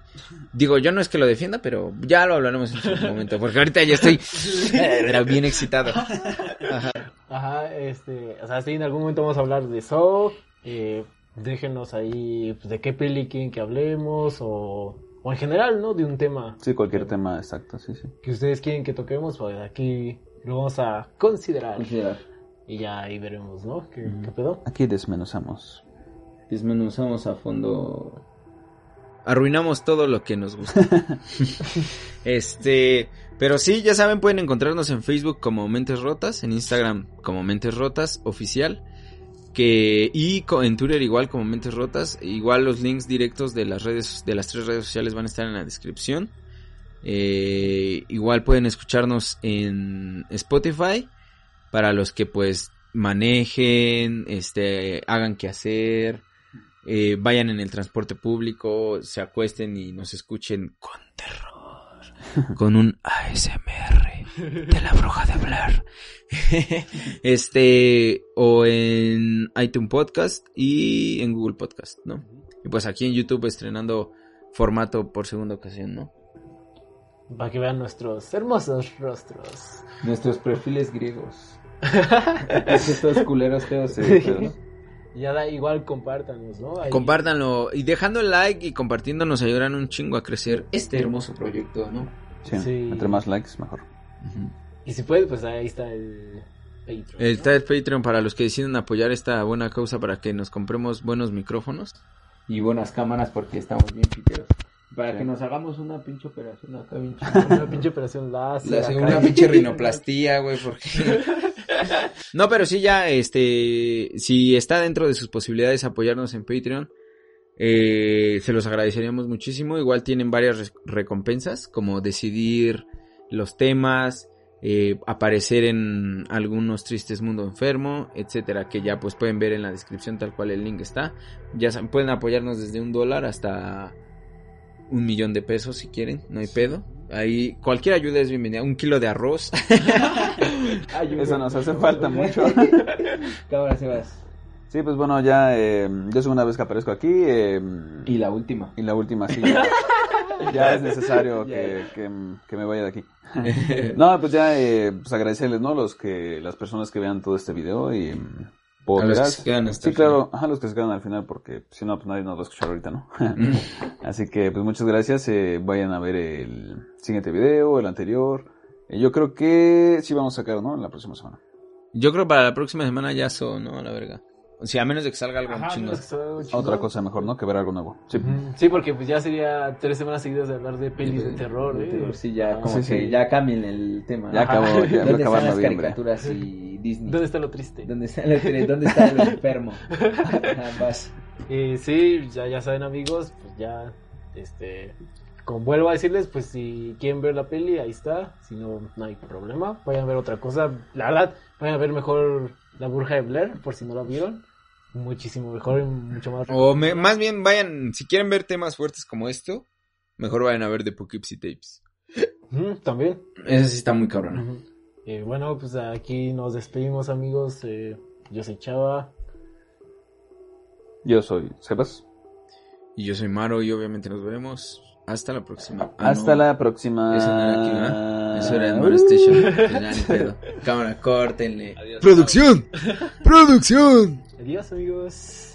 digo, yo no es que lo defienda, pero ya lo hablaremos en su momento, porque ahorita ya estoy bien excitado. Ajá, este, o sea, sí, en algún momento vamos a hablar de So, eh, déjenos ahí pues, de qué peli quieren que hablemos o, o en general, ¿no? De un tema Sí, cualquier tema exacto, sí, sí. que ustedes quieren que toquemos, pues aquí lo vamos a considerar Considerar. Y ya ahí veremos, ¿no? ¿Qué, qué pedo? Aquí desmenuzamos. Desmenuzamos a fondo. arruinamos todo lo que nos gusta. este, pero sí, ya saben, pueden encontrarnos en Facebook como Mentes Rotas, en Instagram como Mentes Rotas oficial, que y en Twitter igual como Mentes Rotas, igual los links directos de las redes de las tres redes sociales van a estar en la descripción. Eh, igual pueden escucharnos en Spotify para los que pues manejen, este, hagan que hacer, eh, vayan en el transporte público, se acuesten y nos escuchen con terror, con un ASMR de la bruja de Blair. este, o en iTunes Podcast y en Google Podcast, ¿no? Y pues aquí en YouTube estrenando formato por segunda ocasión, ¿no? Para que vean nuestros hermosos rostros. Nuestros perfiles griegos. Estos culeros feos. Sí. feos. Y ya da, igual compártanos, ¿no? Ahí- Compártanlo y dejando el like y compartiendo nos ayudarán un chingo a crecer este hermoso proyecto, ¿no? Sí, Sí. entre más likes, mejor. Y si puedes, pues ahí está el Patreon. ¿no? Está el Patreon para los que deciden apoyar esta buena causa para que nos compremos buenos micrófonos. Y buenas cámaras porque estamos bien piteros. Para Sí. que nos hagamos una pinche operación acá chingona. Una pinche operación láser. La acá. segunda pinche rinoplastía, güey, porque... No, pero sí ya, este, si está dentro de sus posibilidades apoyarnos en Patreon, eh, se los agradeceríamos muchísimo. Igual tienen varias recompensas, como decidir los temas, eh, aparecer en algunos tristes mundo enfermo, etcétera, que ya pues pueden ver en la descripción tal cual el link está. Ya saben, pueden apoyarnos desde un dólar hasta un millón de pesos si quieren, no hay pedo. Ahí cualquier ayuda es bienvenida. Un kilo de arroz. Eso nos hace falta mucho. Cámara, Sebas. Sí, pues bueno, ya eh, yo segunda vez que aparezco aquí. eh, Y la última. y la última sí. ya. ya es necesario que, que, que me vaya de aquí. no, pues ya, eh, pues agradecerles, ¿no? Los que, las personas que vean todo este video y A los que se quedan hasta Sí, el claro, ajá, los que se quedan al final, porque si no, pues nadie nos va a escuchar ahorita, ¿no? Así que, pues muchas gracias. eh, vayan a ver el siguiente video, el anterior. Eh, yo creo que sí vamos a sacar, ¿no? En la próxima semana. Yo creo para la próxima semana ya son, ¿no? A la verga. Sea, a menos de que salga algo Ajá, chingón. no, eso es chingón. Otra cosa mejor, ¿no? Que ver algo nuevo. Sí. Sí, porque pues ya sería tres semanas seguidas de hablar de pelis de terror, ¿eh? Sí, ya, como Sí, que sí. ya cambien el tema. Ya acabó, ya va a ¿Dónde acabar están las noviembre. caricaturas y Disney? ¿Dónde está lo triste? ¿Dónde está, lo- ¿Dónde está lo enfermo? Ah, vas. Eh, sí, ya, ya saben amigos, pues ya, este, como vuelvo a decirles, pues si quieren ver la peli, ahí está, si no, no hay problema, vayan a ver otra cosa, la verdad, vayan a ver mejor La Burja de Blair, por si no la vieron, muchísimo mejor y mucho más... O me- más bien vayan, si quieren ver temas fuertes como esto, mejor vayan a ver The Poughkeepsie Tapes. También. Ese sí está muy cabrón. Eh, bueno, pues aquí nos despedimos amigos, eh, yo soy Chava, Yo soy Sebas. Y yo soy Maro y obviamente nos veremos. Hasta la próxima. Ah, Hasta no. la próxima. Eso no era aquí, ¿verdad? Eso era en Maro Station. Pues. Cámara, córtenle. Adiós. ¡Producción! ¡Producción! adiós amigos.